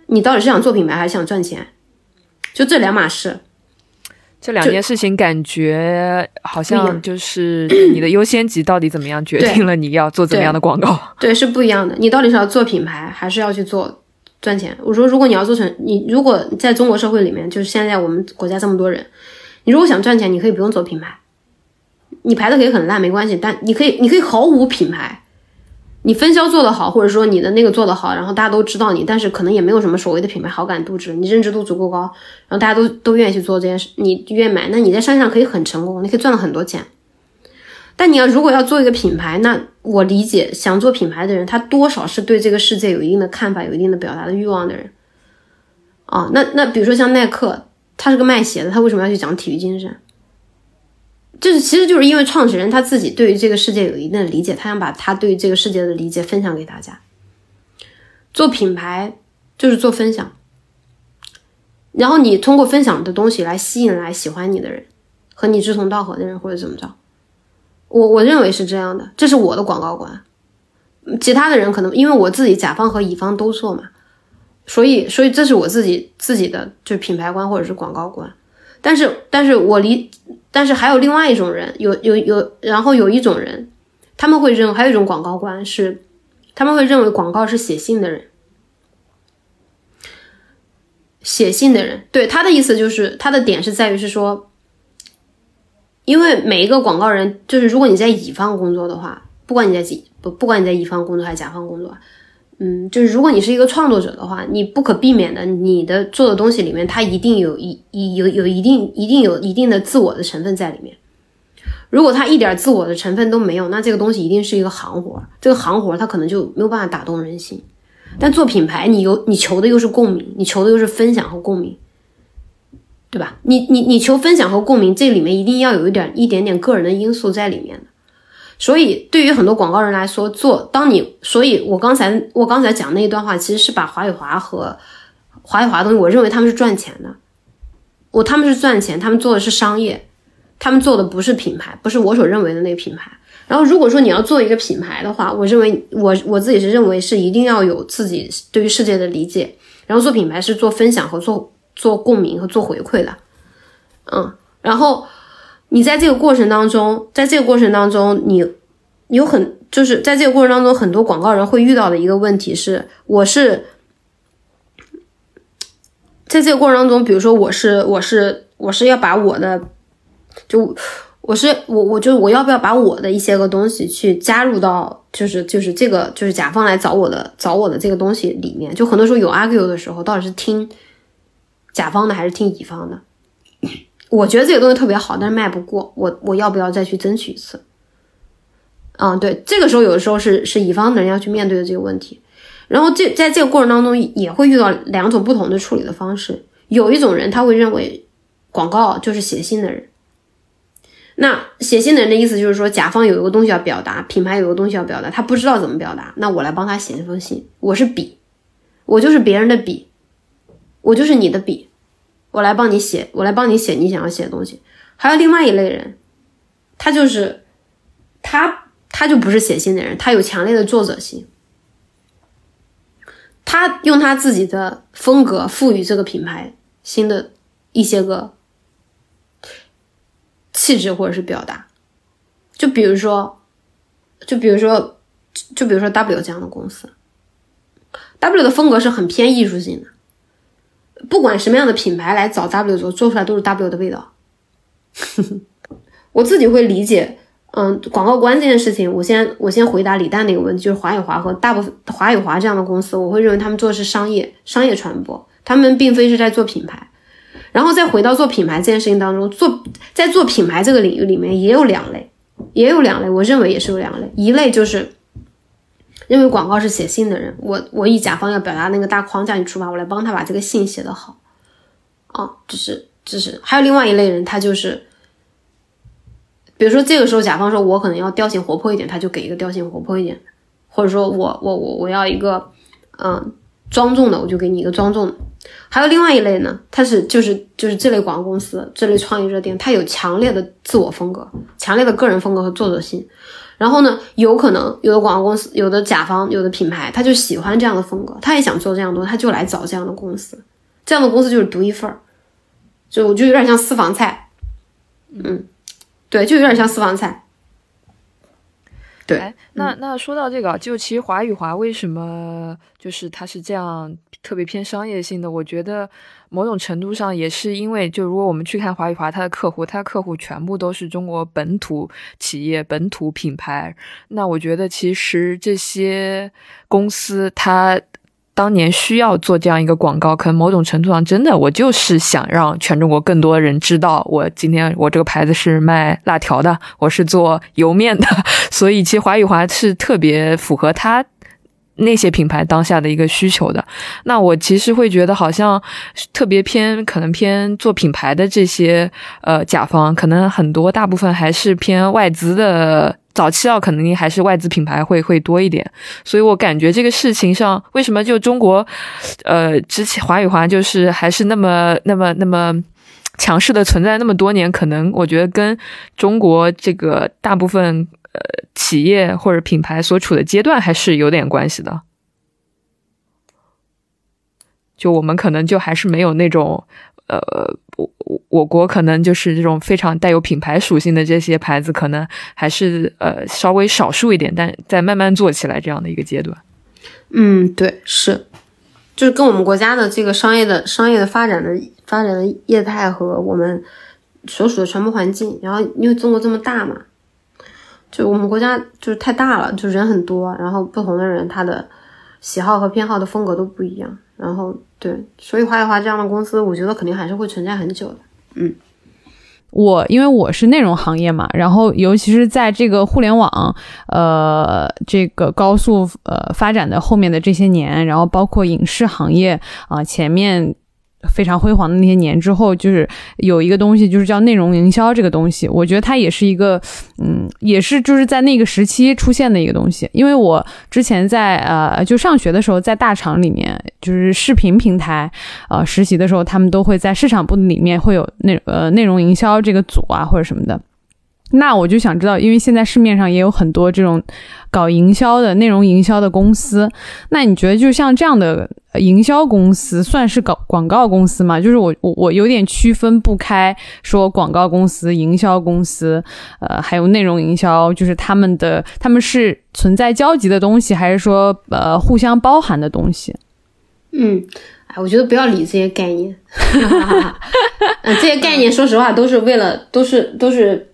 Speaker 1: 你到底是想做品牌还是想赚钱？就这两码事。
Speaker 3: 这两件事情感觉好像就是 你的优先级到底怎么样，决定了你要做怎么样的广告。
Speaker 1: 对，是不一样的。你到底是要做品牌，还是要去做？赚钱，我说，如果你要做成你，如果在中国社会里面，就是现在我们国家这么多人，你如果想赚钱，你可以不用做品牌，你牌子可以很烂没关系，但你可以，你可以毫无品牌，你分销做得好，或者说你的那个做得好，然后大家都知道你，但是可能也没有什么所谓的品牌好感度值，你认知度足够高，然后大家都都愿意去做这件事，你愿意买，那你在商业上可以很成功，你可以赚到很多钱。但你要如果要做一个品牌，那我理解想做品牌的人，他多少是对这个世界有一定的看法，有一定的表达的欲望的人。啊，那那比如说像耐克，他是个卖鞋的，他为什么要去讲体育精神？就是其实就是因为创始人他自己对于这个世界有一定的理解，他想把他对于这个世界的理解分享给大家。做品牌就是做分享。然后你通过分享的东西来吸引来喜欢你的人，和你志同道合的人，或者怎么着。我我认为是这样的，这是我的广告观。其他的人可能因为我自己甲方和乙方都做嘛，所以所以这是我自己自己的就品牌观或者是广告观。但是但是我理，但是还有另外一种人，有有有，然后有一种人，他们会认还有一种广告观是，他们会认为广告是写信的人。写信的人，对他的意思就是他的点是在于是说，因为每一个广告人，就是如果你在乙方工作的话，不管你在乙不不管你在乙方工作还是甲方工作，嗯，就是如果你是一个创作者的话，你不可避免的，你的做的东西里面，它一定有一一有有一定一定有一定的自我的成分在里面。如果他一点自我的成分都没有，那这个东西一定是一个行活，这个行活它可能就没有办法打动人心。但做品牌，你有你求的又是共鸣，你求的又是分享和共鸣，对吧？你你你求分享和共鸣，这里面一定要有一点一点点个人的因素在里面的。所以，对于很多广告人来说，做当你，所以我刚才我刚才讲那一段话，其实是把华与华和华与华的东西，我认为他们是赚钱的，我他们是赚钱，他们做的是商业，他们做的不是品牌，不是我所认为的那个品牌。然后，如果说你要做一个品牌的话，我认为我我自己是认为是一定要有自己对于世界的理解。然后做品牌是做分享和做做共鸣和做回馈的，嗯。然后你在这个过程当中，在这个过程当中，你有很就是在这个过程当中，很多广告人会遇到的一个问题是，我是在这个过程当中，比如说我是我是我是要把我的就。我是我，我就我要不要把我的一些个东西去加入到，就是就是这个就是甲方来找我的找我的这个东西里面，就很多时候有 argue 的时候，到底是听甲方的还是听乙方的？我觉得这个东西特别好，但是卖不过我，我要不要再去争取一次？嗯，对，这个时候有的时候是是乙方的人要去面对的这个问题，然后这在这个过程当中也会遇到两种不同的处理的方式，有一种人他会认为广告就是写信的人。那写信的人的意思就是说，甲方有一个东西要表达，品牌有一个东西要表达，他不知道怎么表达，那我来帮他写这封信。我是笔，我就是别人的笔，我就是你的笔，我来帮你写，我来帮你写你想要写的东西。还有另外一类人，他就是他，他就不是写信的人，他有强烈的作者性，他用他自己的风格赋予这个品牌新的一些个。气质或者是表达，就比如说，就比如说，就比如说 W 这样的公司，W 的风格是很偏艺术性的，不管什么样的品牌来找 W 做，做出来都是 W 的味道。我自己会理解，嗯，广告官这件事情，我先我先回答李诞那个问题，就是华与华和大部分华与华这样的公司，我会认为他们做的是商业商业传播，他们并非是在做品牌。然后再回到做品牌这件事情当中，做在做品牌这个领域里面也有两类，也有两类，我认为也是有两类。一类就是认为广告是写信的人，我我以甲方要表达那个大框架去出发，我来帮他把这个信写得好，啊，就是就是。还有另外一类人，他就是，比如说这个时候甲方说我可能要调性活泼一点，他就给一个调性活泼一点，或者说我我我我要一个嗯庄重的，我就给你一个庄重的。还有另外一类呢，他是就是就是这类广告公司，这类创意热点，他有强烈的自我风格，强烈的个人风格和作者性。然后呢，有可能有的广告公司，有的甲方，有的品牌，他就喜欢这样的风格，他也想做这样东西，他就来找这样的公司。这样的公司就是独一份儿，就就有点像私房菜。嗯，对，就有点像私房菜。对，
Speaker 3: 那那说到这个，就其实华与华为什么就是它是这样特别偏商业性的？我觉得某种程度上也是因为，就如果我们去看华与华，它的客户，它的客户全部都是中国本土企业、本土品牌。那我觉得其实这些公司它。当年需要做这样一个广告，可能某种程度上真的，我就是想让全中国更多人知道，我今天我这个牌子是卖辣条的，我是做油面的，所以其实华与华是特别符合他那些品牌当下的一个需求的。那我其实会觉得，好像特别偏可能偏做品牌的这些呃甲方，可能很多大部分还是偏外资的。早期啊，肯定还是外资品牌会会多一点，所以我感觉这个事情上，为什么就中国，呃，之前华与华就是还是那么那么那么强势的存在那么多年，可能我觉得跟中国这个大部分呃企业或者品牌所处的阶段还是有点关系的。就我们可能就还是没有那种。呃，我我国可能就是这种非常带有品牌属性的这些牌子，可能还是呃稍微少数一点，但在慢慢做起来这样的一个阶段。
Speaker 1: 嗯，对，是，就是跟我们国家的这个商业的商业的发展的发展的业态和我们所属的传播环境，然后因为中国这么大嘛，就我们国家就是太大了，就人很多，然后不同的人他的喜好和偏好的风格都不一样，然后。对，所以华语华这样的公司，我觉得肯定还是会存在很久的。嗯，
Speaker 2: 我因为我是内容行业嘛，然后尤其是在这个互联网，呃，这个高速呃发展的后面的这些年，然后包括影视行业啊，前面。非常辉煌的那些年之后，就是有一个东西，就是叫内容营销这个东西。我觉得它也是一个，嗯，也是就是在那个时期出现的一个东西。因为我之前在呃，就上学的时候，在大厂里面，就是视频平台，呃，实习的时候，他们都会在市场部里面会有内呃内容营销这个组啊，或者什么的。那我就想知道，因为现在市面上也有很多这种搞营销的内容营销的公司，那你觉得就像这样的营销公司算是搞广告公司吗？就是我我我有点区分不开，说广告公司、营销公司，呃，还有内容营销，就是他们的他们是存在交集的东西，还是说呃互相包含的东西？
Speaker 1: 嗯，哎，我觉得不要理这些概念，嗯，这些概念说实话都是为了，都是都是。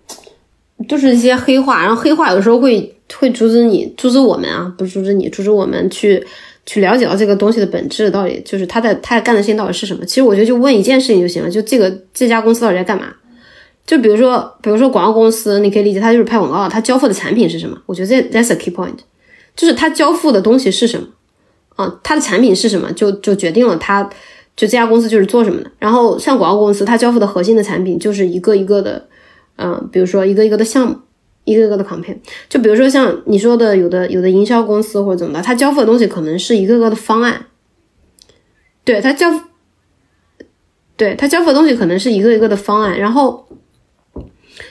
Speaker 1: 都是一些黑话，然后黑话有时候会会阻止你，阻止我们啊，不是阻止你，阻止我们去去了解到这个东西的本质到底就是他在他在干的事情到底是什么。其实我觉得就问一件事情就行了，就这个这家公司到底在干嘛？就比如说比如说广告公司，你可以理解它就是拍广告，它交付的产品是什么？我觉得这 that's a key point，就是它交付的东西是什么啊？它的产品是什么？就就决定了它就这家公司就是做什么的。然后像广告公司，它交付的核心的产品就是一个一个的。嗯，比如说一个一个的项目，一个个的 copy，就比如说像你说的，有的有的营销公司或者怎么的，他交付的东西可能是一个个的方案，对他交，对他交付的东西可能是一个一个的方案，然后，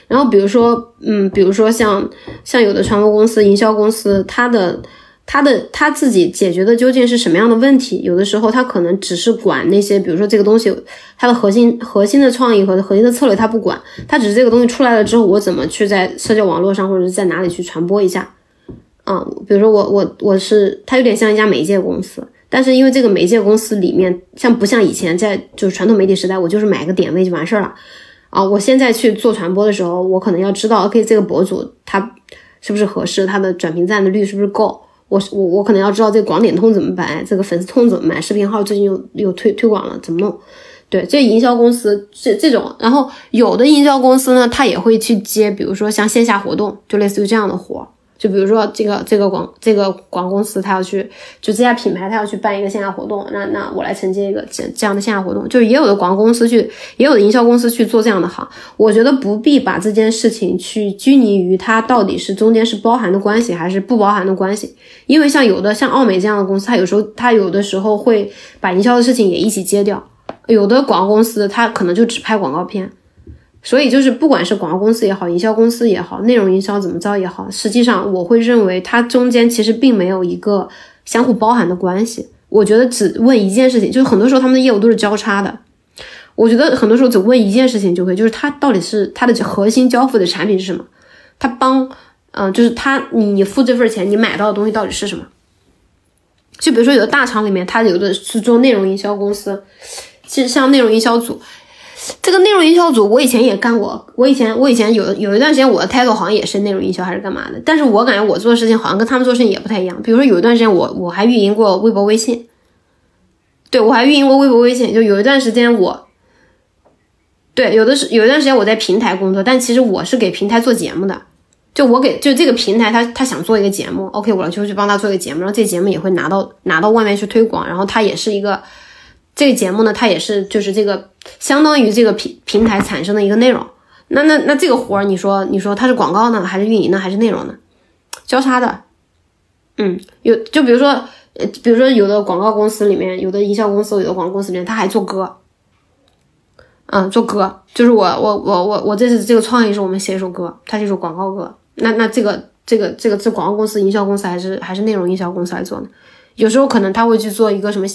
Speaker 1: 然后比如说，嗯，比如说像像有的传播公司、营销公司，他的。他的他自己解决的究竟是什么样的问题？有的时候他可能只是管那些，比如说这个东西它的核心核心的创意和核心的策略他不管，他只是这个东西出来了之后，我怎么去在社交网络上或者是在哪里去传播一下？嗯，比如说我我我是他有点像一家媒介公司，但是因为这个媒介公司里面像不像以前在就是传统媒体时代，我就是买个点位就完事儿了啊？我现在去做传播的时候，我可能要知道，OK，这个博主他是不是合适，他的转评赞的率是不是够？我我我可能要知道这个广点通怎么摆，这个粉丝通怎么买，视频号最近又又推推广了怎么弄？对，这营销公司这这种，然后有的营销公司呢，他也会去接，比如说像线下活动，就类似于这样的活。就比如说这个这个广这个广告公司，他要去就这家品牌，他要去办一个线下活动，那那我来承接一个这这样的线下活动，就是也有的广告公司去，也有的营销公司去做这样的行。我觉得不必把这件事情去拘泥于它到底是中间是包含的关系还是不包含的关系，因为像有的像奥美这样的公司，它有时候它有的时候会把营销的事情也一起接掉，有的广告公司它可能就只拍广告片。所以就是，不管是广告公司也好，营销公司也好，内容营销怎么着也好，实际上我会认为它中间其实并没有一个相互包含的关系。我觉得只问一件事情，就是很多时候他们的业务都是交叉的。我觉得很多时候只问一件事情就可以，就是它到底是它的核心交付的产品是什么？它帮，嗯，就是它你你付这份钱，你买到的东西到底是什么？就比如说有的大厂里面，它有的是做内容营销公司，其实像内容营销组。这个内容营销组，我以前也干过。我以前，我以前有有一段时间，我的 title 好像也是内容营销还是干嘛的。但是我感觉我做事情好像跟他们做事情也不太一样。比如说有一段时间，我我还运营过微博、微信。对我还运营过微博、微信。就有一段时间，我对有的是有一段时间我在平台工作，但其实我是给平台做节目的。就我给就这个平台，他他想做一个节目，OK，我就去帮他做一个节目，然后这节目也会拿到拿到外面去推广，然后它也是一个。这个节目呢，它也是就是这个相当于这个平平台产生的一个内容，那那那这个活儿，你说你说它是广告呢，还是运营呢，还是内容呢？交叉的。嗯，有就比如说，比如说有的广告公司里面，有的营销公司，有的广告公司里面，他还做歌。嗯，做歌就是我我我我我这次这个创意是我们写一首歌，它是一首广告歌。那那这个这个这个是广告公司、营销公司还是还是内容营销公司来做呢？有时候可能他会去做一个什么，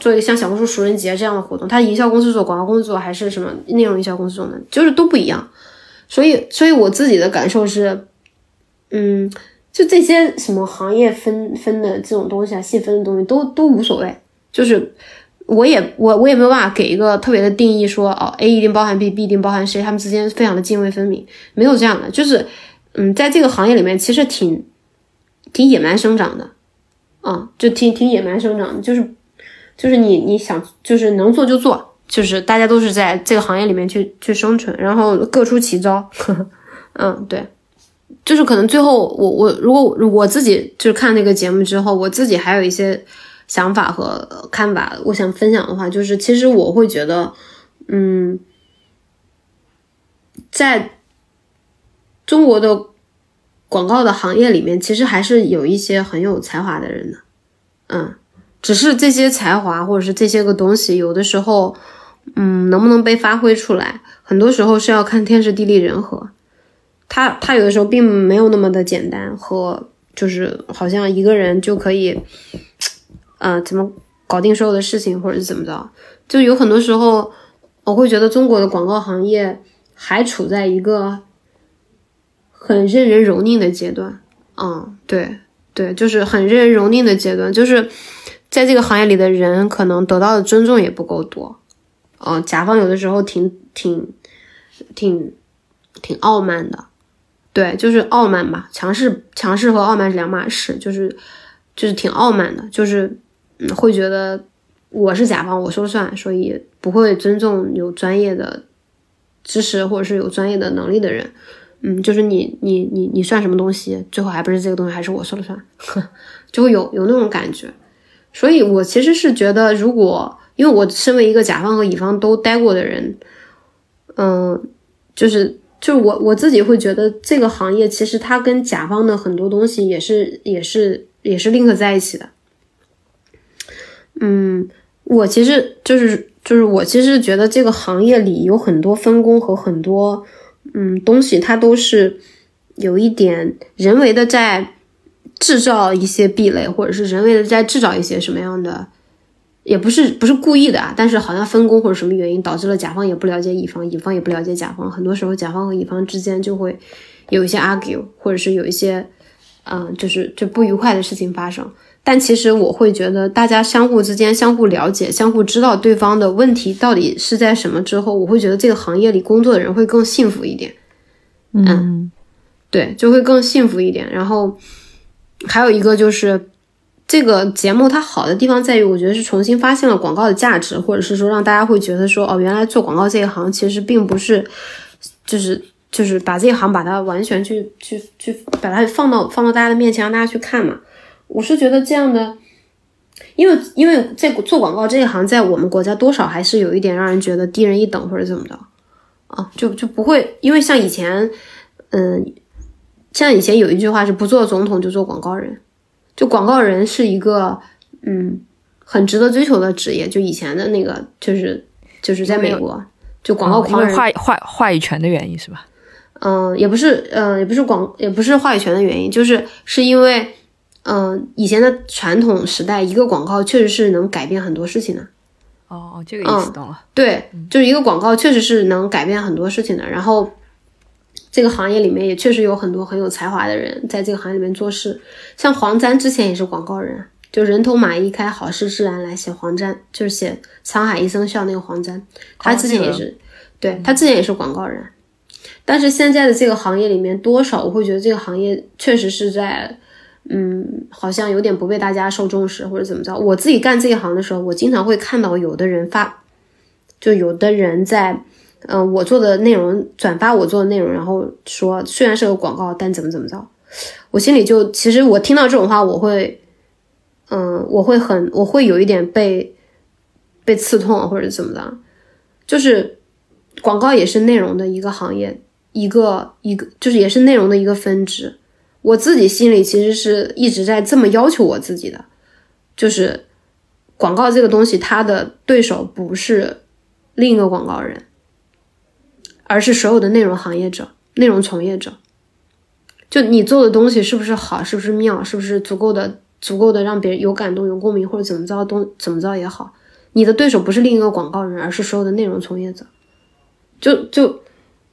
Speaker 1: 做一个像小红书熟人节这样的活动，他营销公司做，广告公司做，还是什么内容营销公司做呢？就是都不一样。所以所以我自己的感受是，嗯，就这些什么行业分分的这种东西啊，细分的东西都都无所谓，就是。我也我我也没有办法给一个特别的定义，说哦，A 一定包含 B，B 一定包含 C，他们之间非常的泾渭分明，没有这样的，就是嗯，在这个行业里面，其实挺挺野蛮生长的，啊，就挺挺野蛮生长的，就是就是你你想就是能做就做，就是大家都是在这个行业里面去去生存，然后各出奇招，呵 呵嗯，对，就是可能最后我我如果我自己就是看那个节目之后，我自己还有一些。想法和看法，我想分享的话，就是其实我会觉得，嗯，在中国的广告的行业里面，其实还是有一些很有才华的人的，嗯，只是这些才华或者是这些个东西，有的时候，嗯，能不能被发挥出来，很多时候是要看天时地利人和，他他有的时候并没有那么的简单，和就是好像一个人就可以。呃，怎么搞定所有的事情，或者是怎么着？就有很多时候，我会觉得中国的广告行业还处在一个很任人蹂躏的阶段。嗯，对对，就是很任人蹂躏的阶段。就是在这个行业里的人，可能得到的尊重也不够多。嗯，甲方有的时候挺挺挺挺傲慢的。对，就是傲慢吧，强势强势和傲慢是两码事。就是就是挺傲慢的，就是。嗯，会觉得我是甲方，我说了算，所以不会尊重有专业的知识或者是有专业的能力的人。嗯，就是你你你你算什么东西？最后还不是这个东西还是我说了算，就会有有那种感觉。所以我其实是觉得，如果因为我身为一个甲方和乙方都待过的人，嗯，就是就是我我自己会觉得这个行业其实它跟甲方的很多东西也是也是也是 link 在一起的。嗯，我其实就是就是我其实觉得这个行业里有很多分工和很多嗯东西，它都是有一点人为的在制造一些壁垒，或者是人为的在制造一些什么样的，也不是不是故意的啊，但是好像分工或者什么原因导致了甲方也不了解乙方，乙方也不了解甲方，很多时候甲方和乙方之间就会有一些 argue，或者是有一些嗯就是就不愉快的事情发生。但其实我会觉得，大家相互之间相互了解、相互知道对方的问题到底是在什么之后，我会觉得这个行业里工作的人会更幸福一点。
Speaker 2: 嗯，
Speaker 1: 对，就会更幸福一点。然后还有一个就是这个节目它好的地方在于，我觉得是重新发现了广告的价值，或者是说让大家会觉得说，哦，原来做广告这一行其实并不是，就是就是把这一行把它完全去去去把它放到放到大家的面前，让大家去看嘛。我是觉得这样的，因为因为在做广告这一行，在我们国家多少还是有一点让人觉得低人一等或者怎么着啊，就就不会因为像以前，嗯，像以前有一句话是不做总统就做广告人，就广告人是一个嗯很值得追求的职业，就以前的那个就是就是在美国就广告狂人
Speaker 3: 话话话语权的原因是吧？
Speaker 1: 嗯，也不是，嗯，也不是广也不是话语权的原因，就是是因为。嗯，以前的传统时代，一个广告确实是能改变很多事情的。
Speaker 3: 哦哦，这个意思懂了。
Speaker 1: 对，就是一个广告确实是能改变很多事情的。然后，这个行业里面也确实有很多很有才华的人在这个行业里面做事。像黄沾之前也是广告人，就人头马一开，好事自然来写黄沾，就是写沧海一声笑那个黄沾，他之前也是，对他之前也是广告人。但是现在的这个行业里面，多少我会觉得这个行业确实是在。嗯，好像有点不被大家受重视，或者怎么着。我自己干这一行的时候，我经常会看到有的人发，就有的人在，嗯，我做的内容转发我做的内容，然后说虽然是个广告，但怎么怎么着，我心里就其实我听到这种话，我会，嗯，我会很，我会有一点被被刺痛或者怎么的，就是广告也是内容的一个行业，一个一个就是也是内容的一个分支。我自己心里其实是一直在这么要求我自己的，就是广告这个东西，它的对手不是另一个广告人，而是所有的内容行业者、内容从业者。就你做的东西是不是好，是不是妙，是不是足够的、足够的让别人有感动、有共鸣，或者怎么着都怎么着也好，你的对手不是另一个广告人，而是所有的内容从业者。就就。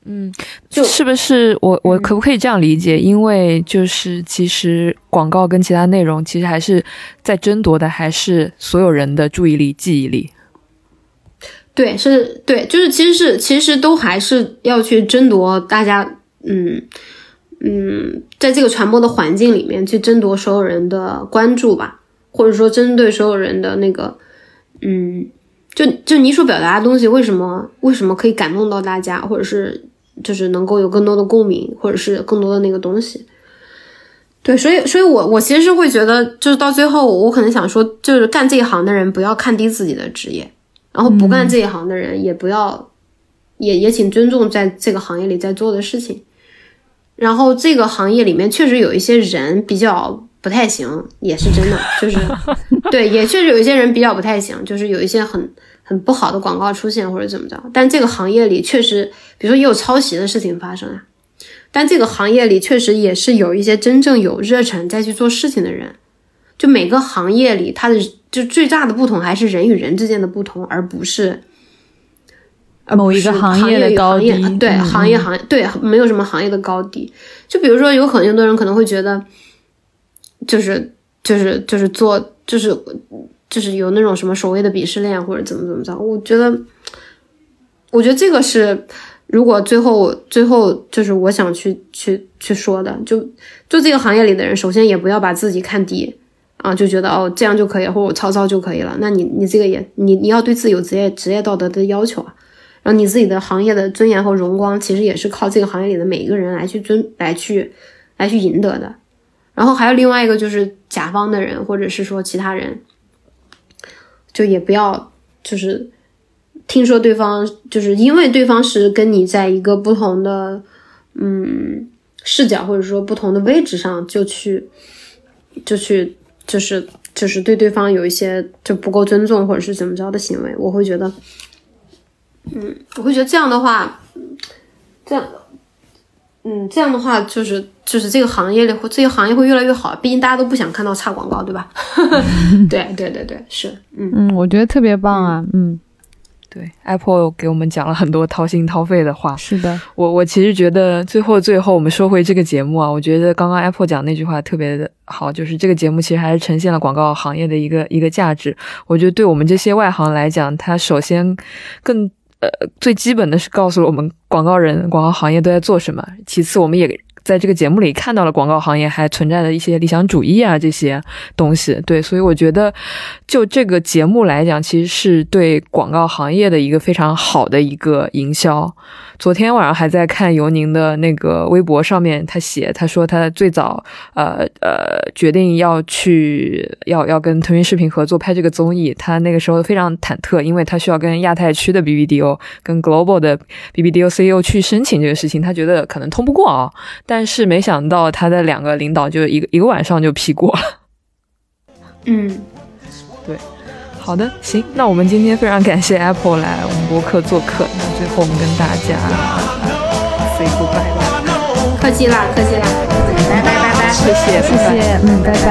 Speaker 3: 嗯，就是不是我我可不可以这样理解？因为就是其实广告跟其他内容其实还是在争夺的，还是所有人的注意力、记忆力。
Speaker 1: 对，是，对，就是其实是其实都还是要去争夺大家，嗯嗯，在这个传播的环境里面去争夺所有人的关注吧，或者说针对所有人的那个，嗯，就就你所表达的东西，为什么为什么可以感动到大家，或者是。就是能够有更多的共鸣，或者是更多的那个东西，对，所以，所以我我其实是会觉得，就是到最后，我可能想说，就是干这一行的人不要看低自己的职业，然后不干这一行的人也不要，也也请尊重在这个行业里在做的事情，然后这个行业里面确实有一些人比较不太行，也是真的，就是 对，也确实有一些人比较不太行，就是有一些很。很不好的广告出现或者怎么着，但这个行业里确实，比如说也有抄袭的事情发生啊。但这个行业里确实也是有一些真正有热忱在去做事情的人。就每个行业里，他的就最大的不同还是人与人之间的不同，而不是
Speaker 2: 某一个行业的高低。
Speaker 1: 对行业行业对没有什么行业的高低。就比如说，有很多人可能会觉得，就是就是就是做就是。就是有那种什么所谓的鄙视链或者怎么怎么着，我觉得，我觉得这个是，如果最后最后就是我想去去去说的，就做这个行业里的人，首先也不要把自己看低啊，就觉得哦这样就可以，或者我曹操就可以了。那你你这个也你你要对自己有职业职业道德的要求啊，然后你自己的行业的尊严和荣光，其实也是靠这个行业里的每一个人来去尊来去来去赢得的。然后还有另外一个就是甲方的人，或者是说其他人。就也不要，就是听说对方就是因为对方是跟你在一个不同的嗯视角或者说不同的位置上，就去就去就是就是对对方有一些就不够尊重或者是怎么着的行为，我会觉得，嗯，我会觉得这样的话，这样。嗯，这样的话就是就是这个行业里会这个行业会越来越好，毕竟大家都不想看到差广告，对吧？对对对对，是，嗯
Speaker 2: 嗯，我觉得特别棒啊，嗯，
Speaker 3: 对，Apple 给我们讲了很多掏心掏肺的话，
Speaker 2: 是的，
Speaker 3: 我我其实觉得最后最后我们说回这个节目啊，我觉得刚刚 Apple 讲那句话特别的好，就是这个节目其实还是呈现了广告行业的一个一个价值，我觉得对我们这些外行来讲，它首先更。呃，最基本的是告诉了我们广告人、广告行业都在做什么。其次，我们也在这个节目里看到了广告行业还存在的一些理想主义啊这些东西。对，所以我觉得就这个节目来讲，其实是对广告行业的一个非常好的一个营销。昨天晚上还在看尤宁的那个微博上面，他写他说他最早呃呃决定要去要要跟腾讯视频合作拍这个综艺，他那个时候非常忐忑，因为他需要跟亚太区的 BBDO 跟 Global 的 BBDO CEO 去申请这个事情，他觉得可能通不过啊，但是没想到他的两个领导就一个一个晚上就批过了。
Speaker 1: 嗯，
Speaker 3: 对。好的，行，那我们今天非常感谢 Apple 来我们博客做客。那最后我们跟大家 say goodbye
Speaker 1: 吧。客气啦，客气啦，拜拜拜拜，
Speaker 3: 谢谢
Speaker 2: 谢谢，嗯，拜拜。